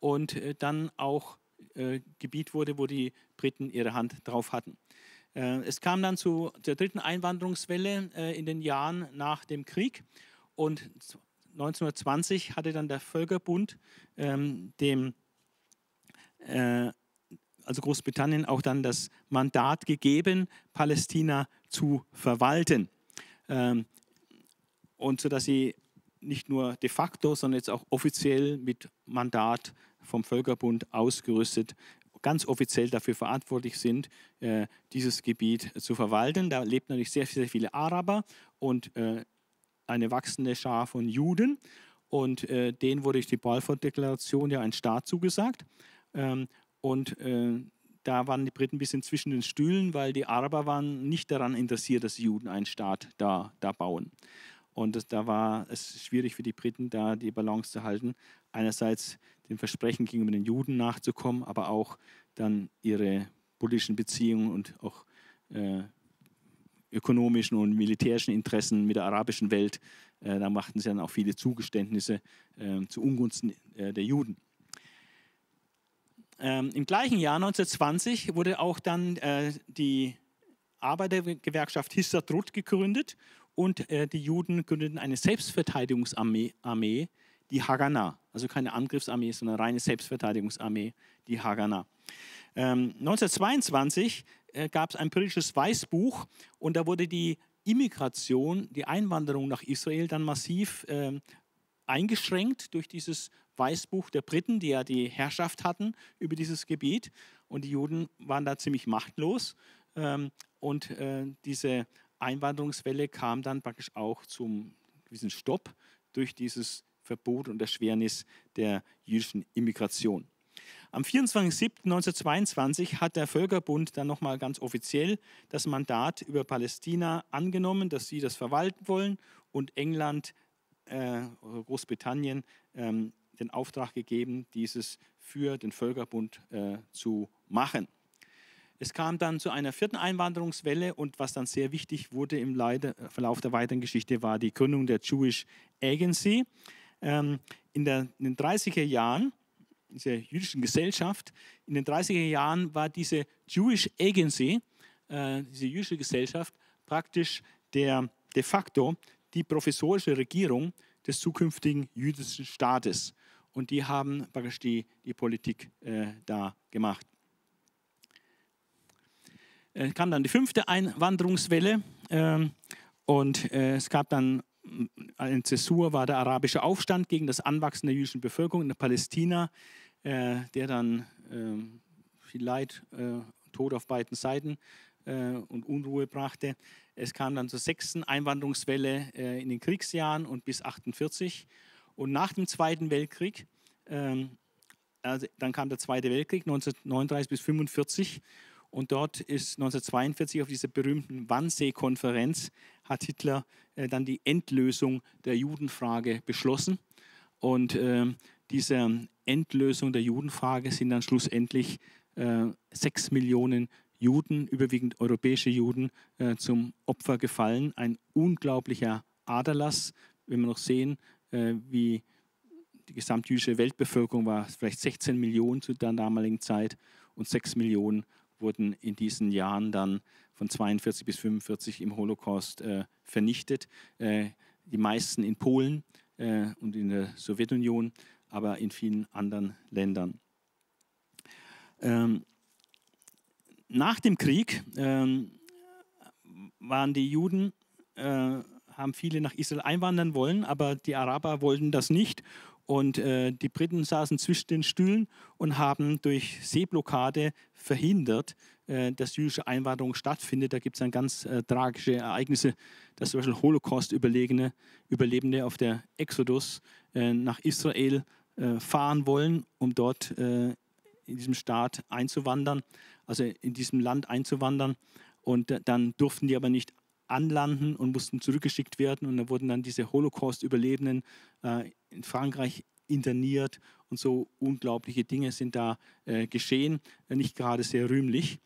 und äh, dann auch Gebiet wurde, wo die Briten ihre Hand drauf hatten. es kam dann zu der dritten Einwanderungswelle in den Jahren nach dem Krieg und 1920 hatte dann der Völkerbund ähm, dem äh, also Großbritannien, auch dann das Mandat gegeben, Palästina zu verwalten. Ähm, und so dass sie nicht nur de facto, sondern jetzt auch offiziell mit Mandat vom Völkerbund ausgerüstet, ganz offiziell dafür verantwortlich sind, äh, dieses Gebiet zu verwalten. Da lebt natürlich sehr, sehr viele Araber und äh, eine wachsende Schar von Juden. Und äh, denen wurde durch die Balfour-Deklaration ja ein Staat zugesagt. Ähm, und äh, da waren die Briten ein bisschen zwischen den Stühlen, weil die Araber waren nicht daran interessiert, dass die Juden einen Staat da, da bauen. Und das, da war es schwierig für die Briten, da die Balance zu halten. Einerseits den Versprechen gegenüber den Juden nachzukommen, aber auch dann ihre politischen Beziehungen und auch äh, ökonomischen und militärischen Interessen mit der arabischen Welt. Äh, da machten sie dann auch viele Zugeständnisse äh, zu Ungunsten äh, der Juden. Ähm, Im gleichen Jahr 1920 wurde auch dann äh, die Arbeitergewerkschaft Histadrut gegründet und äh, die Juden gründeten eine Selbstverteidigungsarmee, Armee, die Haganah. Also keine Angriffsarmee, sondern eine reine Selbstverteidigungsarmee, die Haganah. Ähm, 1922 äh, gab es ein britisches Weißbuch und da wurde die Immigration, die Einwanderung nach Israel dann massiv äh, eingeschränkt durch dieses Weißbuch der Briten, die ja die Herrschaft hatten über dieses Gebiet. Und die Juden waren da ziemlich machtlos. Ähm, und äh, diese Einwanderungswelle kam dann praktisch auch zum gewissen Stopp durch dieses Verbot und Erschwernis der jüdischen Immigration. Am 24.07.1922 hat der Völkerbund dann nochmal ganz offiziell das Mandat über Palästina angenommen, dass sie das verwalten wollen und England, äh, Großbritannien ähm, den Auftrag gegeben, dieses für den Völkerbund äh, zu machen. Es kam dann zu einer vierten Einwanderungswelle und was dann sehr wichtig wurde im Leide, äh, Verlauf der weiteren Geschichte war die Gründung der Jewish Agency. Ähm, in, der, in, den 30er Jahren, dieser jüdischen Gesellschaft, in den 30er Jahren war diese Jewish Agency, äh, diese jüdische Gesellschaft, praktisch der, de facto die professorische Regierung des zukünftigen jüdischen Staates und die haben praktisch die, die Politik äh, da gemacht. Es kam dann die fünfte Einwanderungswelle ähm, und äh, es gab dann eine Zäsur war der arabische Aufstand gegen das Anwachsen der jüdischen Bevölkerung in Palästina, äh, der dann äh, viel Leid, äh, Tod auf beiden Seiten äh, und Unruhe brachte. Es kam dann zur sechsten Einwanderungswelle äh, in den Kriegsjahren und bis 1948. Und nach dem Zweiten Weltkrieg, ähm, also dann kam der Zweite Weltkrieg 1939 bis 1945 und dort ist 1942 auf dieser berühmten Wannsee-Konferenz hat Hitler äh, dann die Endlösung der Judenfrage beschlossen. Und äh, diese Endlösung der Judenfrage sind dann schlussendlich äh, sechs Millionen Juden, überwiegend europäische Juden, äh, zum Opfer gefallen. Ein unglaublicher Aderlass, wenn wir noch sehen, äh, wie die gesamtjüdische Weltbevölkerung war, vielleicht 16 Millionen zu der damaligen Zeit und 6 Millionen wurden in diesen Jahren dann von 42 bis 45 im Holocaust äh, vernichtet. Äh, die meisten in Polen äh, und in der Sowjetunion, aber in vielen anderen Ländern. Ähm, nach dem Krieg ähm, waren die Juden, äh, haben viele nach Israel einwandern wollen, aber die Araber wollten das nicht. Und äh, die Briten saßen zwischen den Stühlen und haben durch Seeblockade verhindert, äh, dass jüdische Einwanderung stattfindet. Da gibt es dann ganz äh, tragische Ereignisse, dass zum Beispiel Holocaust-Überlebende Überlebende auf der Exodus äh, nach Israel äh, fahren wollen, um dort in diesem Staat einzuwandern also in diesem Land einzuwandern. Und dann durften die aber nicht anlanden und mussten zurückgeschickt werden. Und da wurden dann diese Holocaust-Überlebenden äh, in Frankreich interniert und so unglaubliche Dinge sind da äh, geschehen, äh, nicht gerade sehr rühmlich.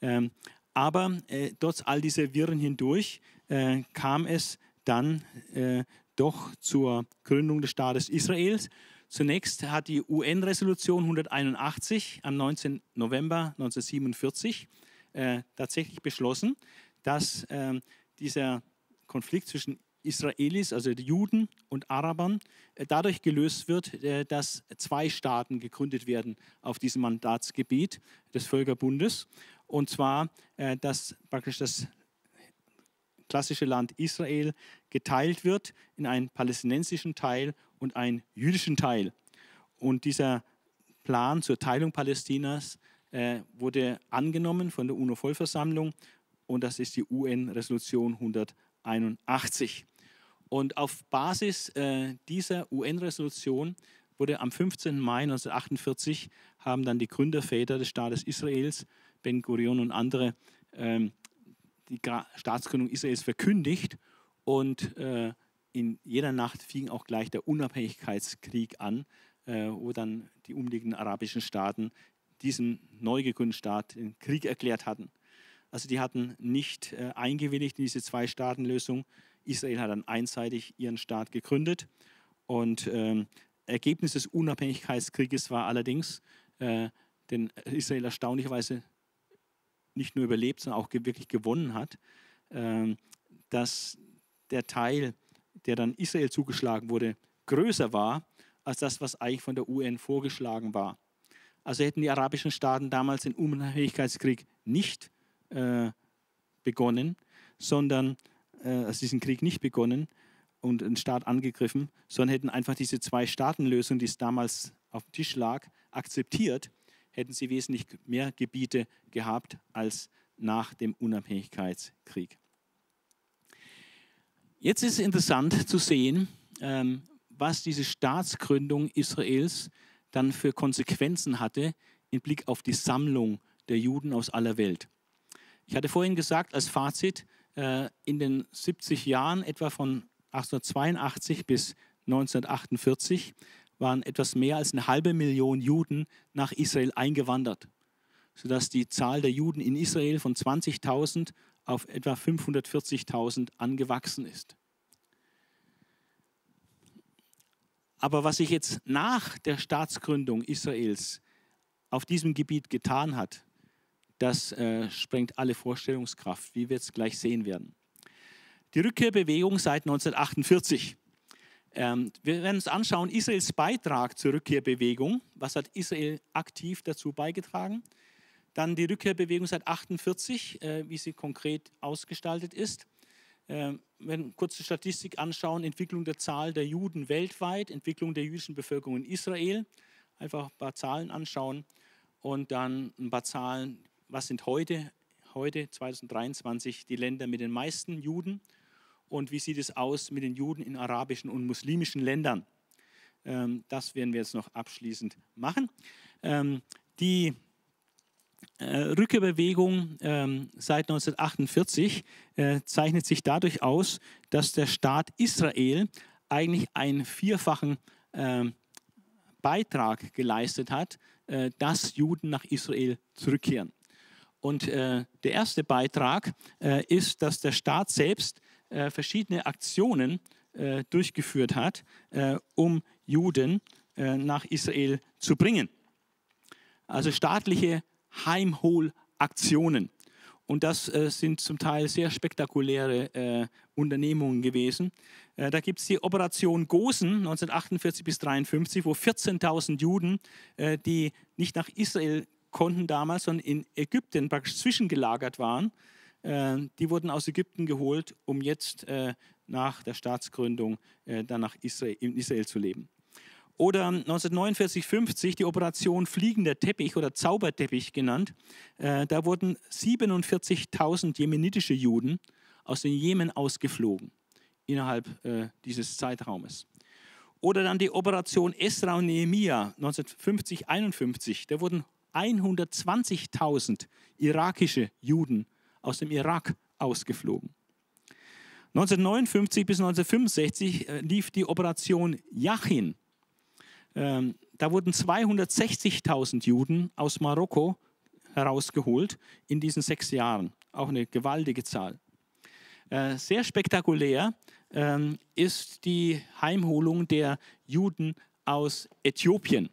Ähm, aber äh, trotz all dieser Wirren hindurch äh, kam es dann äh, doch zur Gründung des Staates Israels Zunächst hat die UN-Resolution 181 am 19. November 1947 äh, tatsächlich beschlossen, dass äh, dieser Konflikt zwischen Israelis, also Juden und Arabern, äh, dadurch gelöst wird, äh, dass zwei Staaten gegründet werden auf diesem Mandatsgebiet des Völkerbundes. Und zwar, äh, dass praktisch das klassische Land Israel geteilt wird in einen palästinensischen Teil und einen jüdischen Teil. Und dieser Plan zur Teilung Palästinas äh, wurde angenommen von der UNO-Vollversammlung und das ist die UN-Resolution 181. Und auf Basis äh, dieser UN-Resolution wurde am 15. Mai 1948 haben dann die Gründerväter des Staates Israels, Ben Gurion und andere, ähm, die Staatsgründung Israels verkündigt und äh, in jeder Nacht fing auch gleich der Unabhängigkeitskrieg an, äh, wo dann die umliegenden arabischen Staaten diesen neu gegründeten Staat den Krieg erklärt hatten. Also die hatten nicht äh, eingewilligt in diese Zwei-Staaten-Lösung. Israel hat dann einseitig ihren Staat gegründet. Und ähm, Ergebnis des Unabhängigkeitskrieges war allerdings, äh, den Israel erstaunlicherweise nicht nur überlebt, sondern auch wirklich gewonnen hat, äh, dass der Teil der dann Israel zugeschlagen wurde, größer war als das, was eigentlich von der UN vorgeschlagen war. Also hätten die arabischen Staaten damals den Unabhängigkeitskrieg nicht äh, begonnen, sondern äh, also diesen Krieg nicht begonnen und einen Staat angegriffen, sondern hätten einfach diese Zwei-Staaten-Lösung, die es damals auf dem Tisch lag, akzeptiert, hätten sie wesentlich mehr Gebiete gehabt als nach dem Unabhängigkeitskrieg. Jetzt ist es interessant zu sehen, ähm, was diese Staatsgründung Israels dann für Konsequenzen hatte im Blick auf die Sammlung der Juden aus aller Welt. Ich hatte vorhin gesagt, als Fazit, äh, in den 70 Jahren, etwa von 1882 bis 1948, waren etwas mehr als eine halbe Million Juden nach Israel eingewandert, sodass die Zahl der Juden in Israel von 20.000 auf etwa 540.000 angewachsen ist. Aber was sich jetzt nach der Staatsgründung Israels auf diesem Gebiet getan hat, das äh, sprengt alle Vorstellungskraft, wie wir es gleich sehen werden. Die Rückkehrbewegung seit 1948. Ähm, wir werden uns anschauen, Israels Beitrag zur Rückkehrbewegung. Was hat Israel aktiv dazu beigetragen? Dann die Rückkehrbewegung seit 1948, äh, wie sie konkret ausgestaltet ist. Äh, wenn wir kurz die Statistik anschauen, Entwicklung der Zahl der Juden weltweit, Entwicklung der jüdischen Bevölkerung in Israel, einfach ein paar Zahlen anschauen und dann ein paar Zahlen, was sind heute, heute 2023 die Länder mit den meisten Juden und wie sieht es aus mit den Juden in arabischen und muslimischen Ländern. Ähm, das werden wir jetzt noch abschließend machen. Ähm, die Rückkehrbewegung ähm, seit 1948 äh, zeichnet sich dadurch aus, dass der Staat Israel eigentlich einen vierfachen Beitrag geleistet hat, äh, dass Juden nach Israel zurückkehren. Und der erste Beitrag ist, dass der Staat selbst verschiedene Aktionen durchgeführt hat, um Juden nach Israel zu bringen. Also staatliche Heimholaktionen. Und das äh, sind zum Teil sehr spektakuläre äh, Unternehmungen gewesen. Äh, da gibt es die Operation Gosen 1948 bis 1953, wo 14.000 Juden, äh, die nicht nach Israel konnten damals, sondern in Ägypten praktisch zwischengelagert waren, äh, die wurden aus Ägypten geholt, um jetzt äh, nach der Staatsgründung dann nach Israel, in Israel zu leben. Oder 1949, 50 die Operation Fliegender Teppich oder Zauberteppich genannt. Äh, da wurden 47.000 jemenitische Juden aus dem Jemen ausgeflogen innerhalb äh, dieses Zeitraumes. Oder dann die Operation Esra und Nehemiah 1950, 51. Da wurden 120.000 irakische Juden aus dem Irak ausgeflogen. 1959 bis 1965 äh, lief die Operation Yachin ähm, da wurden 260.000 Juden aus Marokko herausgeholt in diesen sechs Jahren. Auch eine gewaltige Zahl. Äh, sehr spektakulär ähm, ist die Heimholung der Juden aus Äthiopien.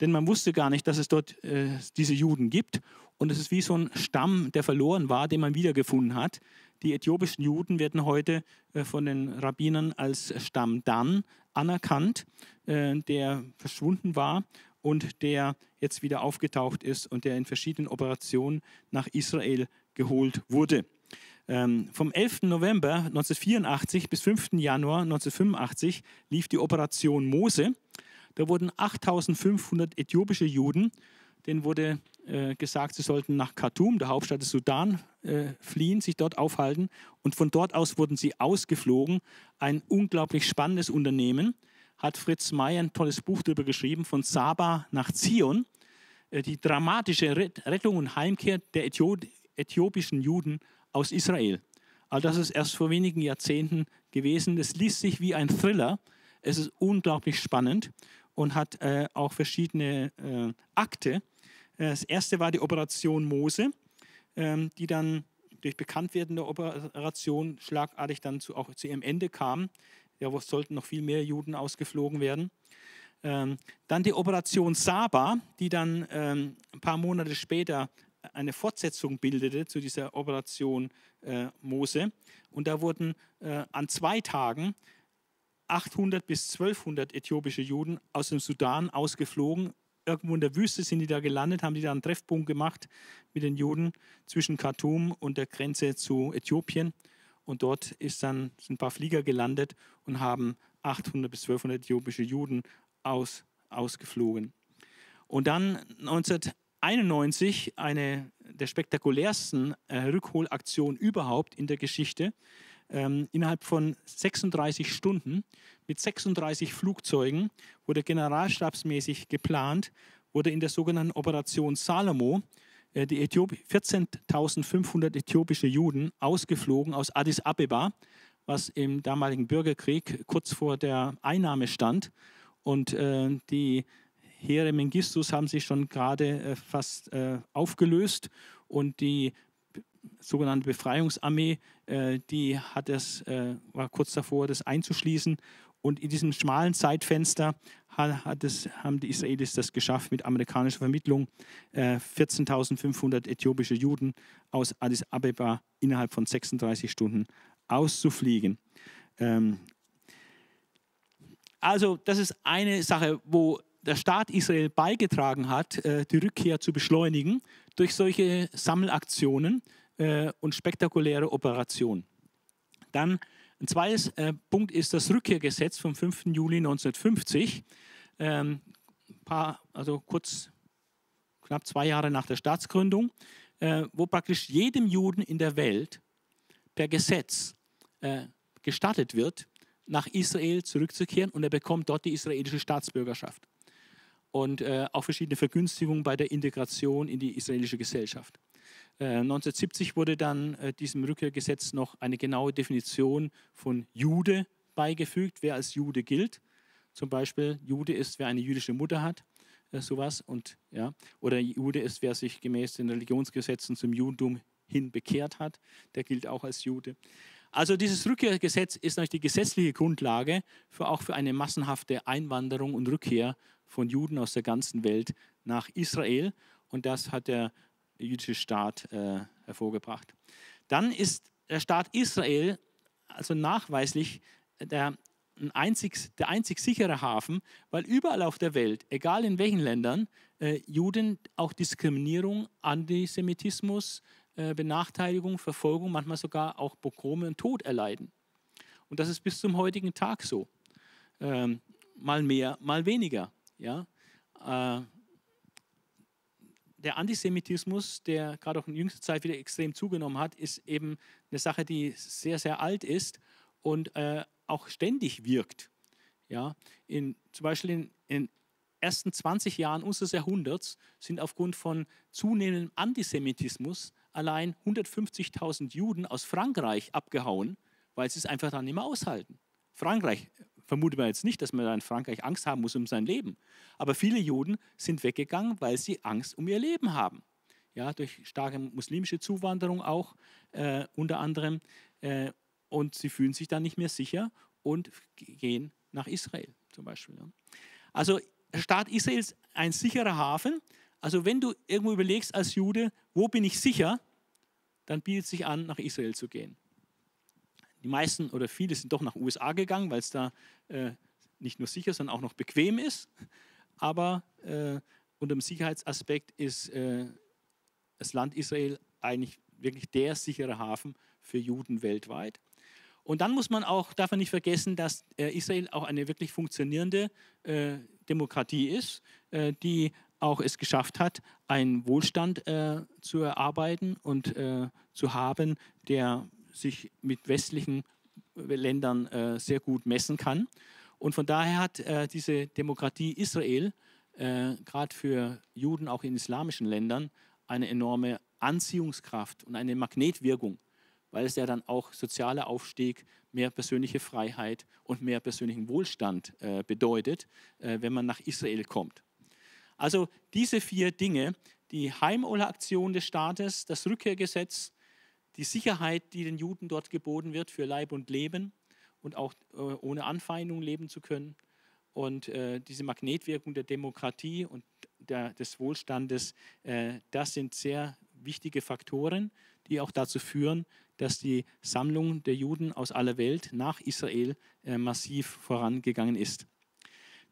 Denn man wusste gar nicht, dass es dort äh, diese Juden gibt. Und es ist wie so ein Stamm, der verloren war, den man wiedergefunden hat. Die äthiopischen Juden werden heute äh, von den Rabbinern als Stamm Dan anerkannt, äh, der verschwunden war und der jetzt wieder aufgetaucht ist und der in verschiedenen Operationen nach Israel geholt wurde. Ähm, vom 11. November 1984 bis 5. Januar 1985 lief die Operation Mose. Da wurden 8500 äthiopische Juden, denen wurde äh, gesagt, sie sollten nach Khartoum, der Hauptstadt des Sudan, äh, fliehen, sich dort aufhalten. Und von dort aus wurden sie ausgeflogen. Ein unglaublich spannendes Unternehmen. Hat Fritz May ein tolles Buch darüber geschrieben, von Saba nach Zion. Äh, die dramatische Rettung und Heimkehr der äthiopischen Juden aus Israel. All das ist erst vor wenigen Jahrzehnten gewesen. Es liest sich wie ein Thriller. Es ist unglaublich spannend und hat äh, auch verschiedene äh, Akte das erste war die Operation Mose, ähm, die dann durch Bekanntwerden der Operation schlagartig dann zu, auch zu ihrem Ende kam. Ja, wo sollten noch viel mehr Juden ausgeflogen werden. Ähm, dann die Operation Saba, die dann ähm, ein paar Monate später eine Fortsetzung bildete zu dieser Operation äh, Mose. Und da wurden äh, an zwei Tagen 800 bis 1200 äthiopische Juden aus dem Sudan ausgeflogen irgendwo in der Wüste sind die da gelandet, haben die da einen Treffpunkt gemacht mit den Juden zwischen Khartoum und der Grenze zu Äthiopien. Und dort ist dann, sind ein paar Flieger gelandet und haben 800 bis 1200 äthiopische Juden aus, ausgeflogen. Und dann 1991 eine der spektakulärsten äh, Rückholaktionen überhaupt in der Geschichte. Ähm, innerhalb von 36 Stunden mit 36 Flugzeugen wurde generalstabsmäßig geplant, wurde in der sogenannten Operation Salomo äh, die 14.500 äthiopische Juden ausgeflogen aus Addis Abeba, was im damaligen Bürgerkrieg kurz vor der Einnahme stand. Und äh, die Heere Mengistus haben sich schon gerade äh, fast äh, aufgelöst und die sogenannte Befreiungsarmee, äh, die hat es, äh, war kurz davor, das einzuschließen und in diesem schmalen Zeitfenster hat es, haben die Israelis das geschafft, mit amerikanischer Vermittlung äh, 14.500 äthiopische Juden aus Addis Abeba innerhalb von 36 Stunden auszufliegen. Ähm, also das ist eine Sache, wo der Staat Israel beigetragen hat, äh, die Rückkehr zu beschleunigen durch solche Sammelaktionen äh, und spektakuläre Operationen. Dann ein zweites äh, Punkt ist das Rückkehrgesetz vom 5. Juli 1950. Ähm, paar, also kurz, knapp zwei Jahre nach der Staatsgründung, äh, wo praktisch jedem Juden in der Welt per Gesetz äh, gestattet wird, nach Israel zurückzukehren und er bekommt dort die israelische Staatsbürgerschaft und äh, auch verschiedene Vergünstigungen bei der Integration in die israelische Gesellschaft. 1970 äh, wurde dann äh, diesem Rückkehrgesetz noch eine genaue Definition von Jude beigefügt, wer als Jude gilt. Zum Beispiel Jude ist, wer eine jüdische Mutter hat, äh, sowas. Und, ja, oder Jude ist, wer sich gemäß den Religionsgesetzen zum Judentum hin bekehrt hat, der gilt auch als Jude. Also dieses Rückkehrgesetz ist natürlich die gesetzliche Grundlage für auch für eine massenhafte Einwanderung und Rückkehr von Juden aus der ganzen Welt nach Israel. Und das hat der jüdische Staat äh, hervorgebracht. Dann ist der Staat Israel also nachweislich der, ein einzig, der einzig sichere Hafen, weil überall auf der Welt, egal in welchen Ländern, äh, Juden auch Diskriminierung, Antisemitismus, äh, Benachteiligung, Verfolgung, manchmal sogar auch Pogrome und Tod erleiden. Und das ist bis zum heutigen Tag so. Ähm, mal mehr, mal weniger. Ja? Äh, der Antisemitismus, der gerade auch in jüngster Zeit wieder extrem zugenommen hat, ist eben eine Sache, die sehr, sehr alt ist und äh, auch ständig wirkt. Ja, in, zum Beispiel in den ersten 20 Jahren unseres Jahrhunderts sind aufgrund von zunehmendem Antisemitismus allein 150.000 Juden aus Frankreich abgehauen, weil sie es einfach dann nicht mehr aushalten. Frankreich vermutet man jetzt nicht, dass man da in Frankreich Angst haben muss um sein Leben. Aber viele Juden sind weggegangen, weil sie Angst um ihr Leben haben. Ja, durch starke muslimische Zuwanderung auch äh, unter anderem. Äh, und sie fühlen sich dann nicht mehr sicher und gehen nach Israel zum Beispiel. Ja. Also der Staat Israel ist ein sicherer Hafen. Also wenn du irgendwo überlegst als Jude, wo bin ich sicher, dann bietet es sich an, nach Israel zu gehen. Die meisten oder viele sind doch nach USA gegangen, weil es da äh, nicht nur sicher, sondern auch noch bequem ist. Aber äh, unter dem Sicherheitsaspekt ist äh, das Land Israel eigentlich wirklich der sichere Hafen für Juden weltweit. Und dann muss man auch, darf man nicht vergessen, dass äh, Israel auch eine wirklich funktionierende äh, Demokratie ist, äh, die auch es geschafft hat, einen Wohlstand äh, zu erarbeiten und zu haben, der sich mit westlichen Ländern äh, sehr gut messen kann. Und von daher hat äh, diese Demokratie Israel äh, gerade für Juden auch in islamischen Ländern eine enorme Anziehungskraft und eine Magnetwirkung, weil es ja dann auch sozialer Aufstieg, mehr persönliche Freiheit und mehr persönlichen Wohlstand äh, bedeutet, äh, wenn man nach Israel kommt. Also diese vier Dinge, die Heimolaktion des Staates, das Rückkehrgesetz, die Sicherheit, die den Juden dort geboten wird für Leib und Leben und auch äh, ohne Anfeindung leben zu können. Und äh, diese Magnetwirkung der Demokratie und der, des Wohlstandes, äh, das sind sehr wichtige Faktoren, die auch dazu führen, dass die Sammlung der Juden aus aller Welt nach Israel äh, massiv vorangegangen ist.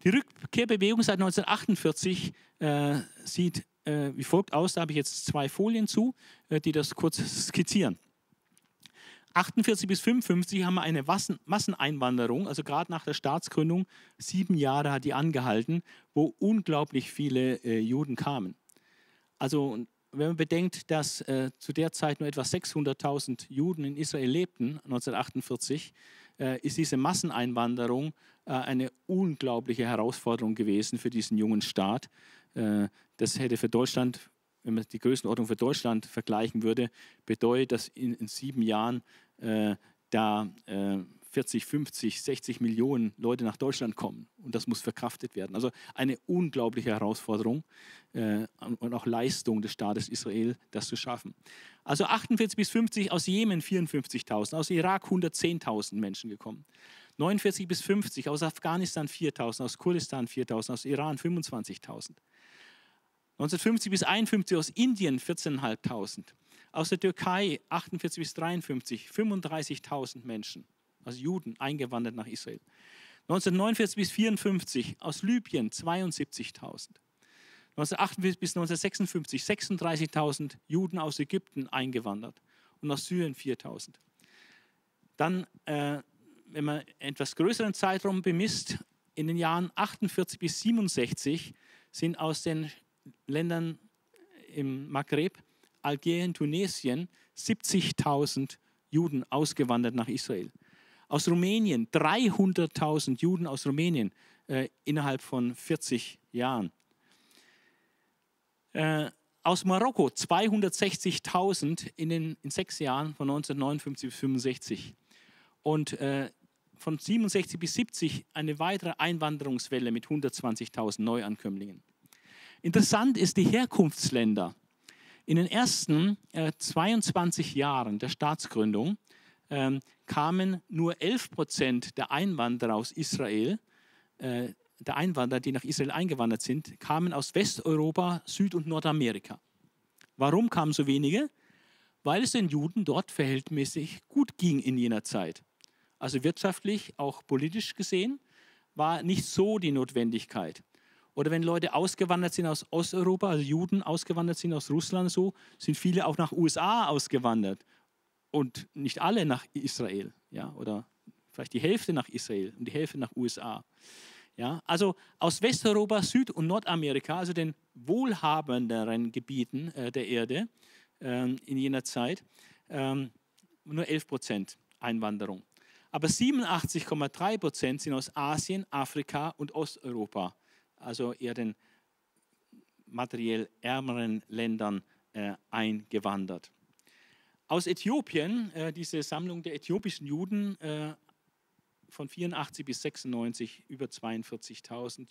Die Rückkehrbewegung seit 1948 äh, sieht äh, wie folgt aus. Da habe ich jetzt zwei Folien zu, äh, die das kurz skizzieren. 48 bis 55 haben wir eine Masseneinwanderung, also gerade nach der Staatsgründung, sieben Jahre hat die angehalten, wo unglaublich viele äh, Juden kamen. Also wenn man bedenkt, dass äh, zu der Zeit nur etwa 600.000 Juden in Israel lebten, 1948, äh, ist diese Masseneinwanderung äh, eine unglaubliche Herausforderung gewesen für diesen jungen Staat. Das hätte für Deutschland, wenn man die Größenordnung für Deutschland vergleichen würde, bedeutet, dass in, in sieben Jahren äh, da äh, 40, 50, 60 Millionen Leute nach Deutschland kommen. Und das muss verkraftet werden. Also eine unglaubliche Herausforderung äh, und auch Leistung des Staates Israel, das zu schaffen. Also 48 bis 50 aus Jemen 54.000, aus Irak 110.000 Menschen gekommen. 49 bis 50 aus Afghanistan 4.000, aus Kurdistan 4.000, aus Iran 25.000. 1950 bis 51 aus Indien 14.500. Aus der Türkei 48 bis 53 35.000 Menschen, also Juden, eingewandert nach Israel. 1949 bis 54 aus Libyen 72.000. 1948 bis 1956 36.000 Juden aus Ägypten eingewandert und aus Syrien 4.000. Dann, äh, wenn man etwas größeren Zeitraum bemisst, in den Jahren 48 bis 67 sind aus den Ländern im Maghreb, Algerien, Tunesien 70.000 Juden ausgewandert nach Israel. Aus Rumänien 300.000 Juden aus Rumänien äh, innerhalb von 40 Jahren. Äh, aus Marokko 260.000 in, in sechs Jahren von 1959 bis 65. Und äh, von 67 bis 70 eine weitere Einwanderungswelle mit 120.000 Neuankömmlingen. Interessant ist die Herkunftsländer. In den ersten äh, 22 Jahren der Staatsgründung äh, kamen nur 11 Prozent der Einwanderer aus Israel, äh, der Einwanderer, die nach Israel eingewandert sind, kamen aus Westeuropa, Süd- und Nordamerika. Warum kamen so wenige? Weil es den Juden dort verhältnismäßig gut ging in jener Zeit. Also wirtschaftlich, auch politisch gesehen, war nicht so die Notwendigkeit. Oder wenn Leute ausgewandert sind aus Osteuropa, also Juden ausgewandert sind aus Russland, so sind viele auch nach USA ausgewandert und nicht alle nach Israel, ja, oder vielleicht die Hälfte nach Israel und die Hälfte nach USA. Ja, also aus Westeuropa, Süd- und Nordamerika, also den wohlhabenderen Gebieten äh, der Erde äh, in jener Zeit, äh, nur 11 Prozent Einwanderung. Aber 87,3 Prozent sind aus Asien, Afrika und Osteuropa, also eher den materiell ärmeren Ländern äh, eingewandert. Aus Äthiopien, äh, diese Sammlung der äthiopischen Juden äh, von 84 bis 96 über 42.000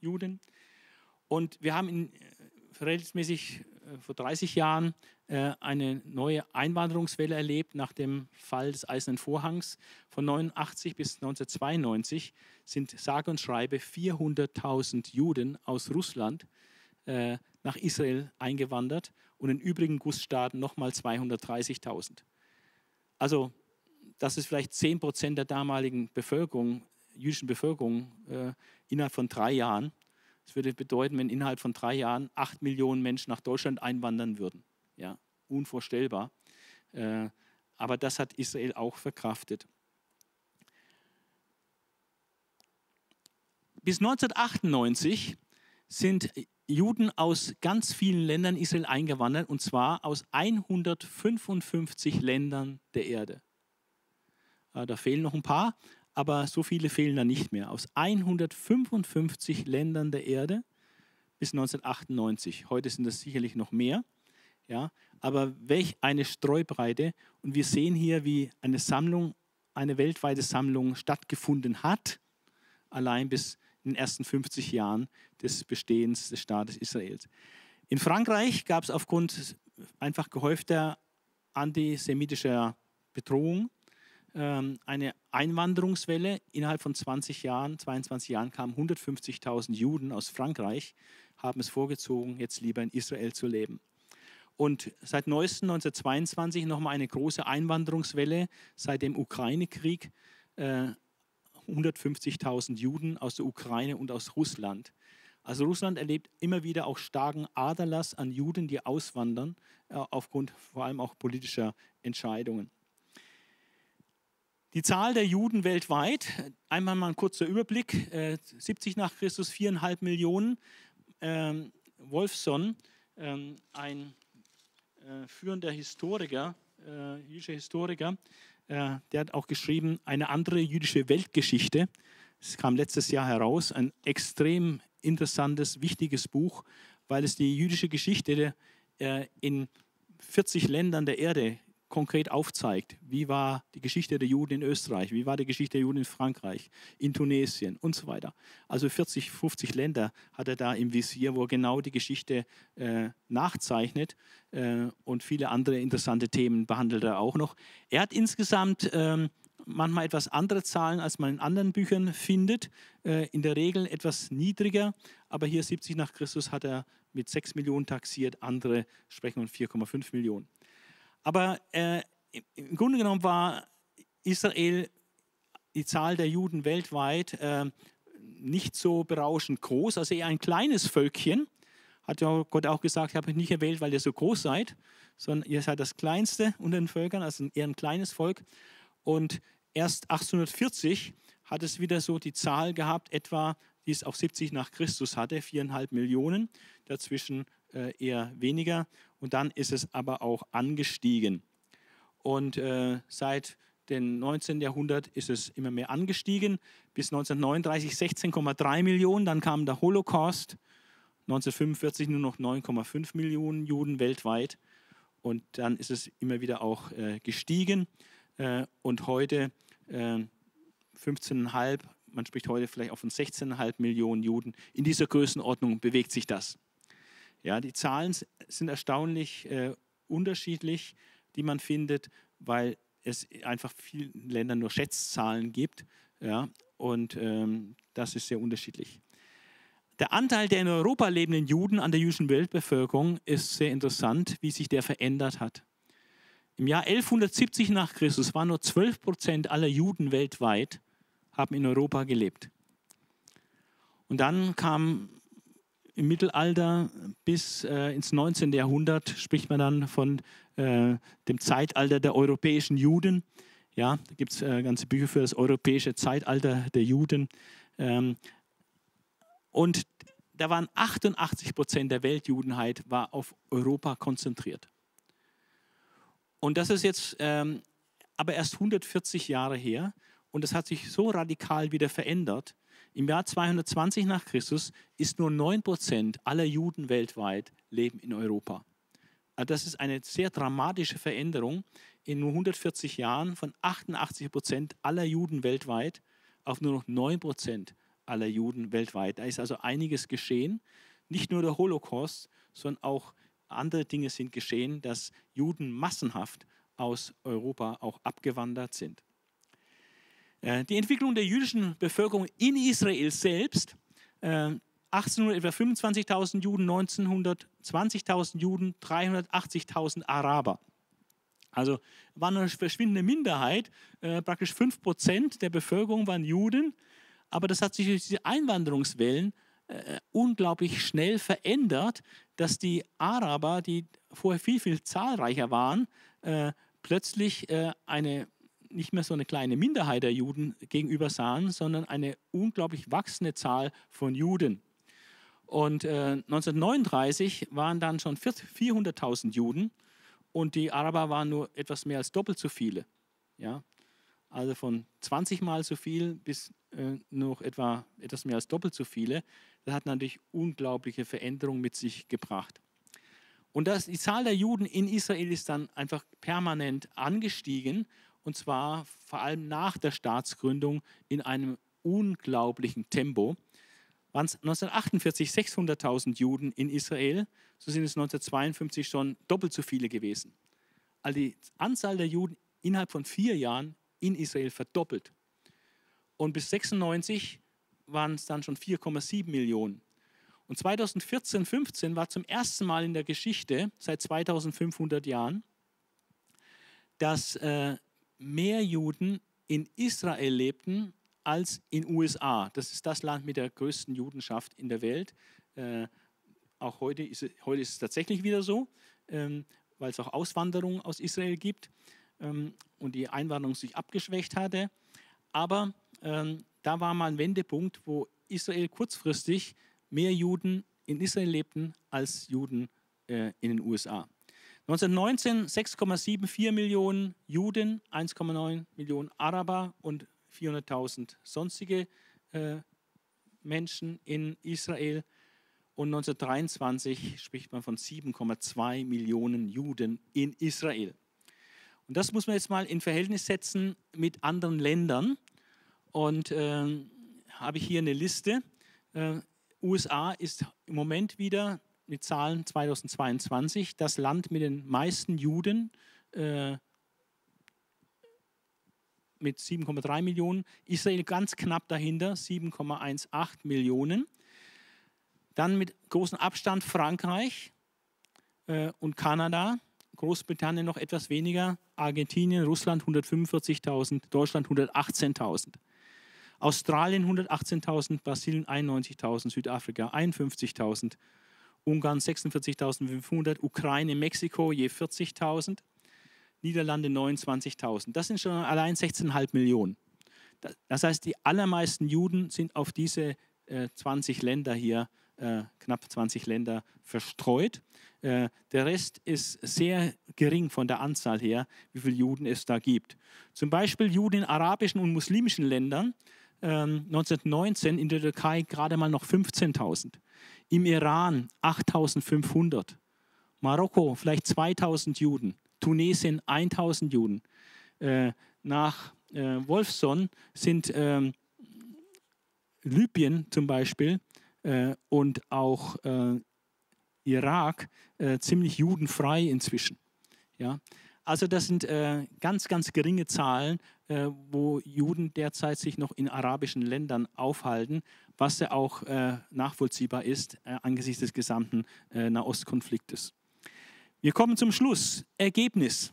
Juden. Und wir haben in, verhältnismäßig äh, vor 30 Jahren äh, eine neue Einwanderungswelle erlebt nach dem Fall des Eisernen Vorhangs. Von 89 bis 1992 sind sage und schreibe 400.000 Juden aus Russland äh, nach Israel eingewandert und in übrigen Gussstaaten nochmal 230.000. Also das ist vielleicht 10 Prozent der damaligen Bevölkerung, jüdischen Bevölkerung innerhalb von drei Jahren. Das würde bedeuten, wenn innerhalb von drei Jahren acht Millionen Menschen nach Deutschland einwandern würden. Ja, unvorstellbar. Äh, aber das hat Israel auch verkraftet. Bis 1998 sind Juden aus ganz vielen Ländern Israel eingewandert, und zwar aus 155 Ländern der Erde. Äh, da fehlen noch ein paar, aber so viele fehlen da nicht mehr. Aus 155 Ländern der Erde bis 1998. Heute sind das sicherlich noch mehr. Ja, aber welch eine Streubreite. Und wir sehen hier, wie eine Sammlung, eine weltweite Sammlung stattgefunden hat, allein bis in den ersten 50 Jahren des Bestehens des Staates Israels. In Frankreich gab es aufgrund einfach gehäufter antisemitischer Bedrohung eine Einwanderungswelle. Innerhalb von 20 Jahren, 22 Jahren kamen 150.000 Juden aus Frankreich, haben es vorgezogen, jetzt lieber in Israel zu leben. Und seit neuestem 1922 nochmal eine große Einwanderungswelle seit dem Ukraine-Krieg. Äh, 150.000 Juden aus der Ukraine und aus Russland. Also Russland erlebt immer wieder auch starken Aderlass an Juden, die auswandern, äh, aufgrund vor allem auch politischer Entscheidungen. Die Zahl der Juden weltweit, einmal mal ein kurzer Überblick, 70 äh, nach Christus 4,5 Millionen. Ähm, Wolfson, ähm, ein äh, führender Historiker, äh, jüdischer Historiker, der hat auch geschrieben, eine andere jüdische Weltgeschichte. Es kam letztes Jahr heraus, ein extrem interessantes, wichtiges Buch, weil es die jüdische Geschichte in 40 Ländern der Erde konkret aufzeigt, wie war die Geschichte der Juden in Österreich, wie war die Geschichte der Juden in Frankreich, in Tunesien und so weiter. Also 40, 50 Länder hat er da im Visier, wo er genau die Geschichte äh, nachzeichnet äh, und viele andere interessante Themen behandelt er auch noch. Er hat insgesamt ähm, manchmal etwas andere Zahlen, als man in anderen Büchern findet, äh, in der Regel etwas niedriger, aber hier 70 nach Christus hat er mit 6 Millionen taxiert, andere sprechen von 4,5 Millionen. Aber äh, im Grunde genommen war Israel, die Zahl der Juden weltweit, äh, nicht so berauschend groß, also eher ein kleines Völkchen. Hat ja Gott auch gesagt, ich habe euch nicht erwählt, weil ihr so groß seid, sondern ihr seid das Kleinste unter den Völkern, also eher ein kleines Volk. Und erst 1840 hat es wieder so die Zahl gehabt, etwa, die es auch 70 nach Christus hatte, viereinhalb Millionen, dazwischen äh, eher weniger. Und dann ist es aber auch angestiegen. Und äh, seit dem 19. Jahrhundert ist es immer mehr angestiegen. Bis 1939 16,3 Millionen, dann kam der Holocaust. 1945 nur noch 9,5 Millionen Juden weltweit. Und dann ist es immer wieder auch äh, gestiegen. Äh, und heute äh, 15,5, man spricht heute vielleicht auch von 16,5 Millionen Juden. In dieser Größenordnung bewegt sich das. Ja, die Zahlen sind erstaunlich äh, unterschiedlich, die man findet, weil es einfach vielen Ländern nur Schätzzahlen gibt. Ja, und ähm, das ist sehr unterschiedlich. Der Anteil der in Europa lebenden Juden an der jüdischen Weltbevölkerung ist sehr interessant, wie sich der verändert hat. Im Jahr 1170 nach Christus waren nur 12 Prozent aller Juden weltweit haben in Europa gelebt. Und dann kam im Mittelalter bis äh, ins 19. Jahrhundert, spricht man dann von äh, dem Zeitalter der europäischen Juden. Ja, da gibt es äh, ganze Bücher für das europäische Zeitalter der Juden. Ähm, und da waren 88 Prozent der Weltjudenheit war auf Europa konzentriert. Und das ist jetzt ähm, aber erst 140 Jahre her und das hat sich so radikal wieder verändert. Im Jahr 220 nach Christus ist nur 9 Prozent aller Juden weltweit leben in Europa. Also das ist eine sehr dramatische Veränderung in nur 140 Jahren von 88 Prozent aller Juden weltweit auf nur noch 9 Prozent aller Juden weltweit. Da ist also einiges geschehen. Nicht nur der Holocaust, sondern auch andere Dinge sind geschehen, dass Juden massenhaft aus Europa auch abgewandert sind. Äh, die Entwicklung der jüdischen Bevölkerung in Israel selbst, 1800 äh, etwa 25.000 Juden, 1900 20.000 Juden, 380.000 Araber. Also war eine verschwindende Minderheit, äh, praktisch 5% der Bevölkerung waren Juden, aber das hat sich durch diese Einwanderungswellen unglaublich schnell verändert, dass die Araber, die vorher viel, viel zahlreicher waren, plötzlich eine nicht mehr so eine kleine Minderheit der Juden gegenüber sahen, sondern eine unglaublich wachsende Zahl von Juden. Und äh, 1939 waren dann schon 400.000 Juden und die Araber waren nur etwas mehr als doppelt so viele. Ja? Also von 20 Mal so viel bis äh, noch etwa etwas mehr als doppelt so viele. Das hat natürlich unglaubliche Veränderungen mit sich gebracht. Und das, die Zahl der Juden in Israel ist dann einfach permanent angestiegen und zwar vor allem nach der Staatsgründung in einem unglaublichen Tempo. Waren es 1948 600.000 Juden in Israel, so sind es 1952 schon doppelt so viele gewesen. Also die Anzahl der Juden innerhalb von vier Jahren in Israel verdoppelt. Und bis 96 waren es dann schon 4,7 Millionen. Und 2014, 15 war zum ersten Mal in der Geschichte, seit 2500 Jahren, dass äh, mehr Juden in Israel lebten als in USA. Das ist das Land mit der größten Judenschaft in der Welt. Äh, auch heute ist, es, heute ist es tatsächlich wieder so, ähm, weil es auch Auswanderung aus Israel gibt ähm, und die Einwanderung sich abgeschwächt hatte. Aber ähm, da war mal ein Wendepunkt, wo Israel kurzfristig mehr Juden in Israel lebten als Juden äh, in den USA. 1919 6,74 Millionen Juden, 1,9 Millionen Araber und 400.000 sonstige äh, Menschen in Israel. Und 1923 spricht man von 7,2 Millionen Juden in Israel. Und das muss man jetzt mal in Verhältnis setzen mit anderen Ländern. Und äh, habe ich hier eine Liste. Äh, USA ist im Moment wieder mit Zahlen 2022 das Land mit den meisten Juden äh, mit 7,3 Millionen. Israel ganz knapp dahinter, 7,18 Millionen. Dann mit großem Abstand Frankreich äh, und Kanada. Großbritannien noch etwas weniger. Argentinien, Russland 145.000, Deutschland 118.000. Australien 118.000, Brasilien 91.000, Südafrika 51.000, Ungarn 46.500, Ukraine, Mexiko je 40.000. Niederlande 29.000. Das sind schon allein 16,5 Millionen. Das heißt, die allermeisten Juden sind auf diese äh, 20 Länder hier, äh, knapp 20 Länder verstreut. Äh, der Rest ist sehr gering von der Anzahl her, wie viele Juden es da gibt. Zum Beispiel Juden in arabischen und muslimischen Ländern. 1919 ähm, in der Türkei gerade mal noch 15.000. Im Iran 8.500. Marokko vielleicht 2.000 Juden. Tunesien 1.000 Juden. Äh, nach äh, Wolfson sind ähm, Libyen zum Beispiel und auch Irak äh, ziemlich judenfrei inzwischen. Ja? Also das sind äh, ganz, ganz geringe Zahlen, äh, wo Juden derzeit sich noch in arabischen Ländern aufhalten, was ja auch äh, nachvollziehbar ist äh, angesichts des gesamten äh, Nahostkonfliktes. Wir kommen zum Schluss. Ergebnis.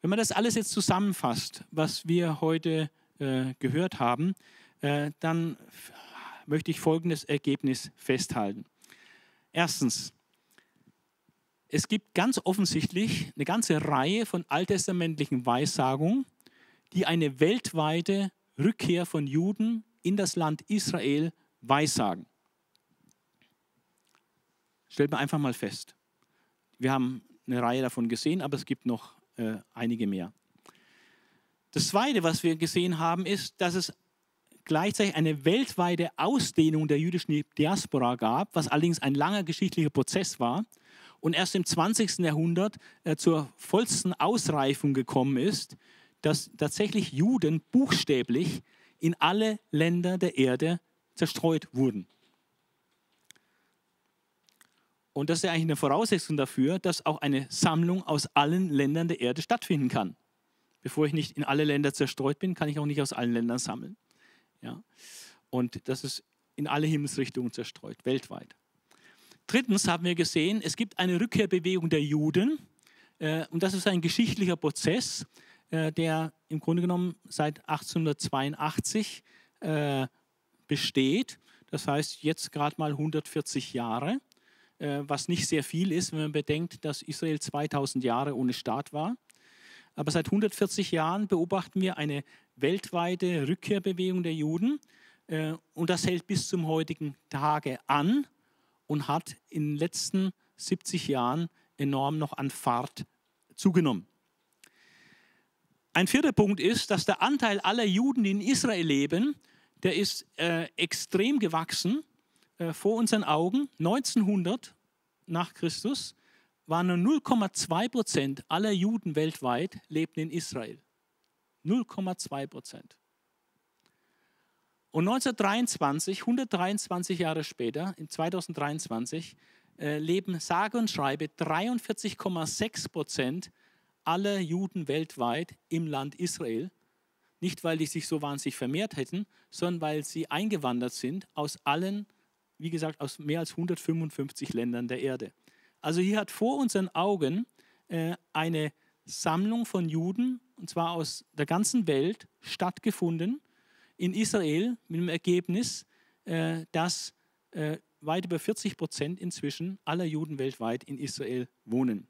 Wenn man das alles jetzt zusammenfasst, was wir heute gehört haben, dann möchte ich folgendes Ergebnis festhalten. Erstens, es gibt ganz offensichtlich eine ganze Reihe von alttestamentlichen Weissagungen, die eine weltweite Rückkehr von Juden in das Land Israel weissagen. Stellt man einfach mal fest. Wir haben eine Reihe davon gesehen, aber es gibt noch äh, einige mehr. Das Zweite, was wir gesehen haben, ist, dass es gleichzeitig eine weltweite Ausdehnung der jüdischen Diaspora gab, was allerdings ein langer geschichtlicher Prozess war und erst im 20. Jahrhundert äh, zur vollsten Ausreifung gekommen ist, dass tatsächlich Juden buchstäblich in alle Länder der Erde zerstreut wurden. Und das ist eigentlich eine Voraussetzung dafür, dass auch eine Sammlung aus allen Ländern der Erde stattfinden kann. Bevor ich nicht in alle Länder zerstreut bin, kann ich auch nicht aus allen Ländern sammeln. Ja? Und das ist in alle Himmelsrichtungen zerstreut, weltweit. Drittens haben wir gesehen, es gibt eine Rückkehrbewegung der Juden. Äh, und das ist ein geschichtlicher Prozess, äh, der im Grunde genommen seit 1882 äh, besteht. Das heißt jetzt gerade mal 140 Jahre, was nicht sehr viel ist, wenn man bedenkt, dass Israel 2000 Jahre ohne Staat war. Aber seit 140 Jahren beobachten wir eine weltweite Rückkehrbewegung der Juden. Äh, und das hält bis zum heutigen Tage an und hat in den letzten 70 Jahren enorm noch an Fahrt zugenommen. Ein vierter Punkt ist, dass der Anteil aller Juden, die in Israel leben, der ist äh, extrem gewachsen äh, vor unseren Augen. 1900 nach Christus waren nur 0,2 Prozent aller Juden weltweit lebten in Israel. 0,2 Prozent. Und 1923, 123 Jahre später, in 2023, äh, leben sage und schreibe 43,6 Prozent aller Juden weltweit im Land Israel. Nicht, weil die sich so wahnsinnig vermehrt hätten, sondern weil sie eingewandert sind aus allen, wie gesagt, aus mehr als 155 Ländern der Erde. Also hier hat vor unseren Augen äh, eine Sammlung von Juden, und zwar aus der ganzen Welt, stattgefunden in Israel mit dem Ergebnis, äh, dass äh, weit über 40 Prozent inzwischen aller Juden weltweit in Israel wohnen.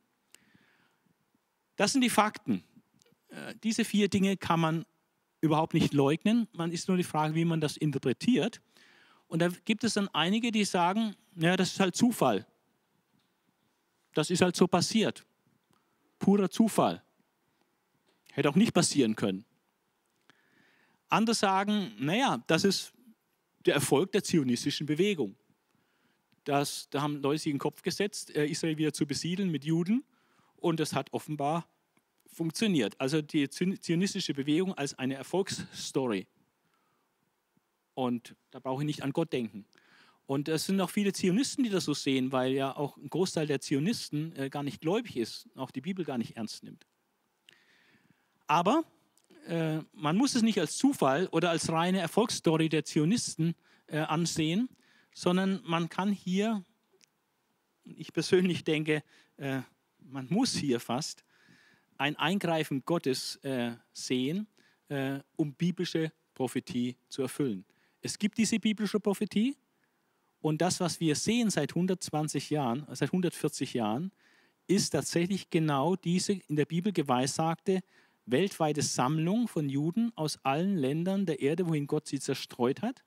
Das sind die Fakten. Äh, diese vier Dinge kann man überhaupt nicht leugnen. Man ist nur die Frage, wie man das interpretiert. Und da gibt es dann einige, die sagen, ja, das ist halt Zufall. Das ist halt so passiert. Purer Zufall. Hätte auch nicht passieren können. Andere sagen, naja, das ist der Erfolg der zionistischen Bewegung. Das, da haben Leute sich in den Kopf gesetzt, äh, Israel wieder zu besiedeln mit Juden und das hat offenbar funktioniert. Also die zionistische Bewegung als eine Erfolgsstory. Und da brauche ich nicht an Gott denken. Und es sind auch viele Zionisten, die das so sehen, weil ja auch ein Großteil der Zionisten äh, gar nicht gläubig ist, auch die Bibel gar nicht ernst nimmt. Aber äh, man muss es nicht als Zufall oder als reine Erfolgsstory der Zionisten äh, ansehen, sondern man kann hier, ich persönlich denke, äh, man muss hier fast ein Eingreifen Gottes äh, sehen, äh, um biblische Prophetie zu erfüllen. Es gibt diese biblische Prophetie, und das, was wir sehen seit 120 Jahren, seit 140 Jahren, ist tatsächlich genau diese in der Bibel geweissagte weltweite Sammlung von Juden aus allen Ländern der Erde, wohin Gott sie zerstreut hat.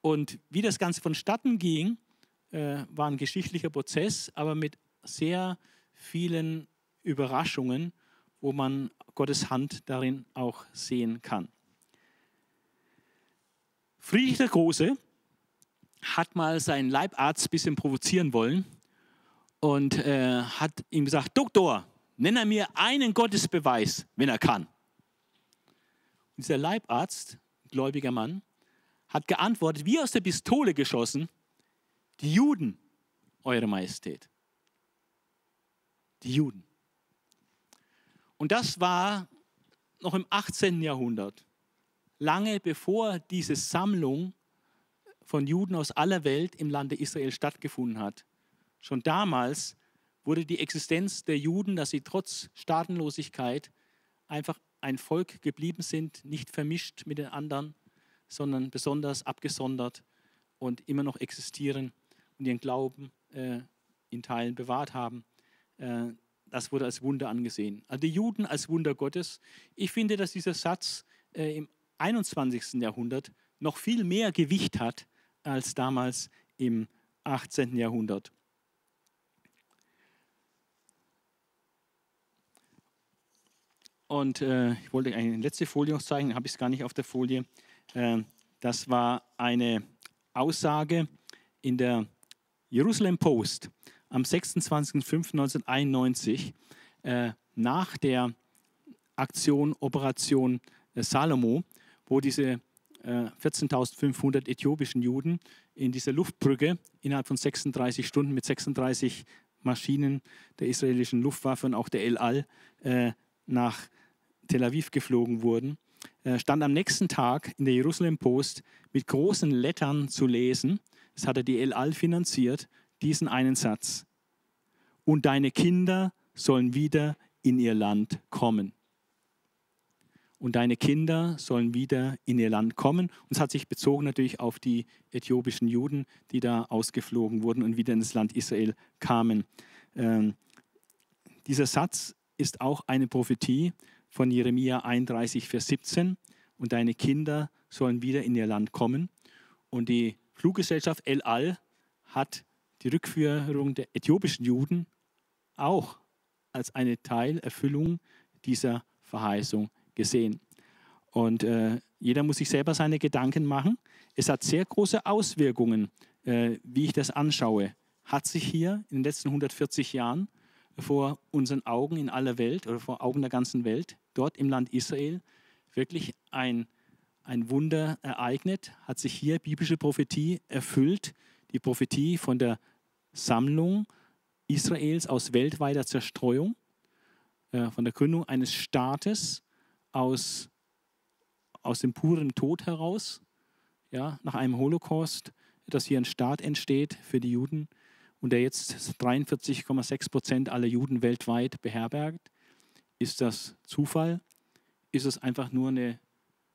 Und wie das Ganze vonstatten ging, äh, war ein geschichtlicher Prozess, aber mit sehr vielen Überraschungen, wo man Gottes Hand darin auch sehen kann. Friedrich der Große hat mal seinen Leibarzt ein bisschen provozieren wollen und äh, hat ihm gesagt, Doktor, nenne mir einen Gottesbeweis, wenn er kann. Und dieser Leibarzt, gläubiger Mann, hat geantwortet, wie aus der Pistole geschossen, die Juden, Eure Majestät. Die Juden. Und das war noch im 18. Jahrhundert, lange bevor diese Sammlung von Juden aus aller Welt im Lande Israel stattgefunden hat. Schon damals wurde die Existenz der Juden, dass sie trotz Staatenlosigkeit einfach ein Volk geblieben sind, nicht vermischt mit den anderen, sondern besonders abgesondert und immer noch existieren und ihren Glauben äh, in Teilen bewahrt haben. Äh, das wurde als Wunder angesehen. Also die Juden als Wunder Gottes. Ich finde, dass dieser Satz äh, im 21. Jahrhundert noch viel mehr Gewicht hat als damals im 18. Jahrhundert. Und äh, ich wollte eine letzte Folie noch zeigen, habe ich es gar nicht auf der Folie. Äh, das war eine Aussage in der Jerusalem Post am 26.05.1991 äh, nach der Aktion Operation äh, Salomo, wo diese 14.500 äh, äthiopischen Juden in dieser Luftbrücke innerhalb von 36 Stunden mit 36 Maschinen der israelischen Luftwaffe und auch der El Al äh, nach Tel Aviv geflogen wurden, äh, stand am nächsten Tag in der Jerusalem Post mit großen Lettern zu lesen, das hatte die El Al finanziert, diesen einen Satz. Und deine Kinder sollen wieder in ihr Land kommen. Und deine Kinder sollen wieder in ihr Land kommen. Und es hat sich bezogen natürlich auf die äthiopischen Juden, die da ausgeflogen wurden und wieder in das Land Israel kamen. Ähm, dieser Satz ist auch eine Prophetie von Jeremia 31, Vers 17. Und deine Kinder sollen wieder in ihr Land kommen. Und die Fluggesellschaft El Al hat die Rückführung der äthiopischen Juden auch als eine Teilerfüllung dieser Verheißung gesehen. Und äh, jeder muss sich selber seine Gedanken machen. Es hat sehr große Auswirkungen, äh, wie ich das anschaue. Hat sich hier in den letzten 140 Jahren vor unseren Augen in aller Welt oder vor Augen der ganzen Welt, dort im Land Israel, wirklich ein, ein Wunder ereignet, hat sich hier biblische Prophetie erfüllt, die Prophetie von der Sammlung Israels aus weltweiter Zerstreuung, äh, von der Gründung eines Staates aus, aus dem puren Tod heraus, ja, nach einem Holocaust, dass hier ein Staat entsteht für die Juden und der jetzt 43,6 Prozent aller Juden weltweit beherbergt. Ist das Zufall? Ist es einfach nur eine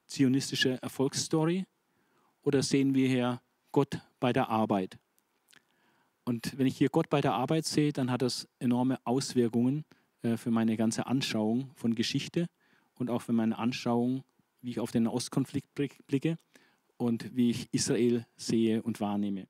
zionistische Erfolgsstory? Oder sehen wir hier Gott bei der Arbeit? Und wenn ich hier Gott bei der Arbeit sehe, dann hat das enorme Auswirkungen äh, für meine ganze Anschauung von Geschichte und auch für meine Anschauung, wie ich auf den Ostkonflikt blicke und wie ich Israel sehe und wahrnehme.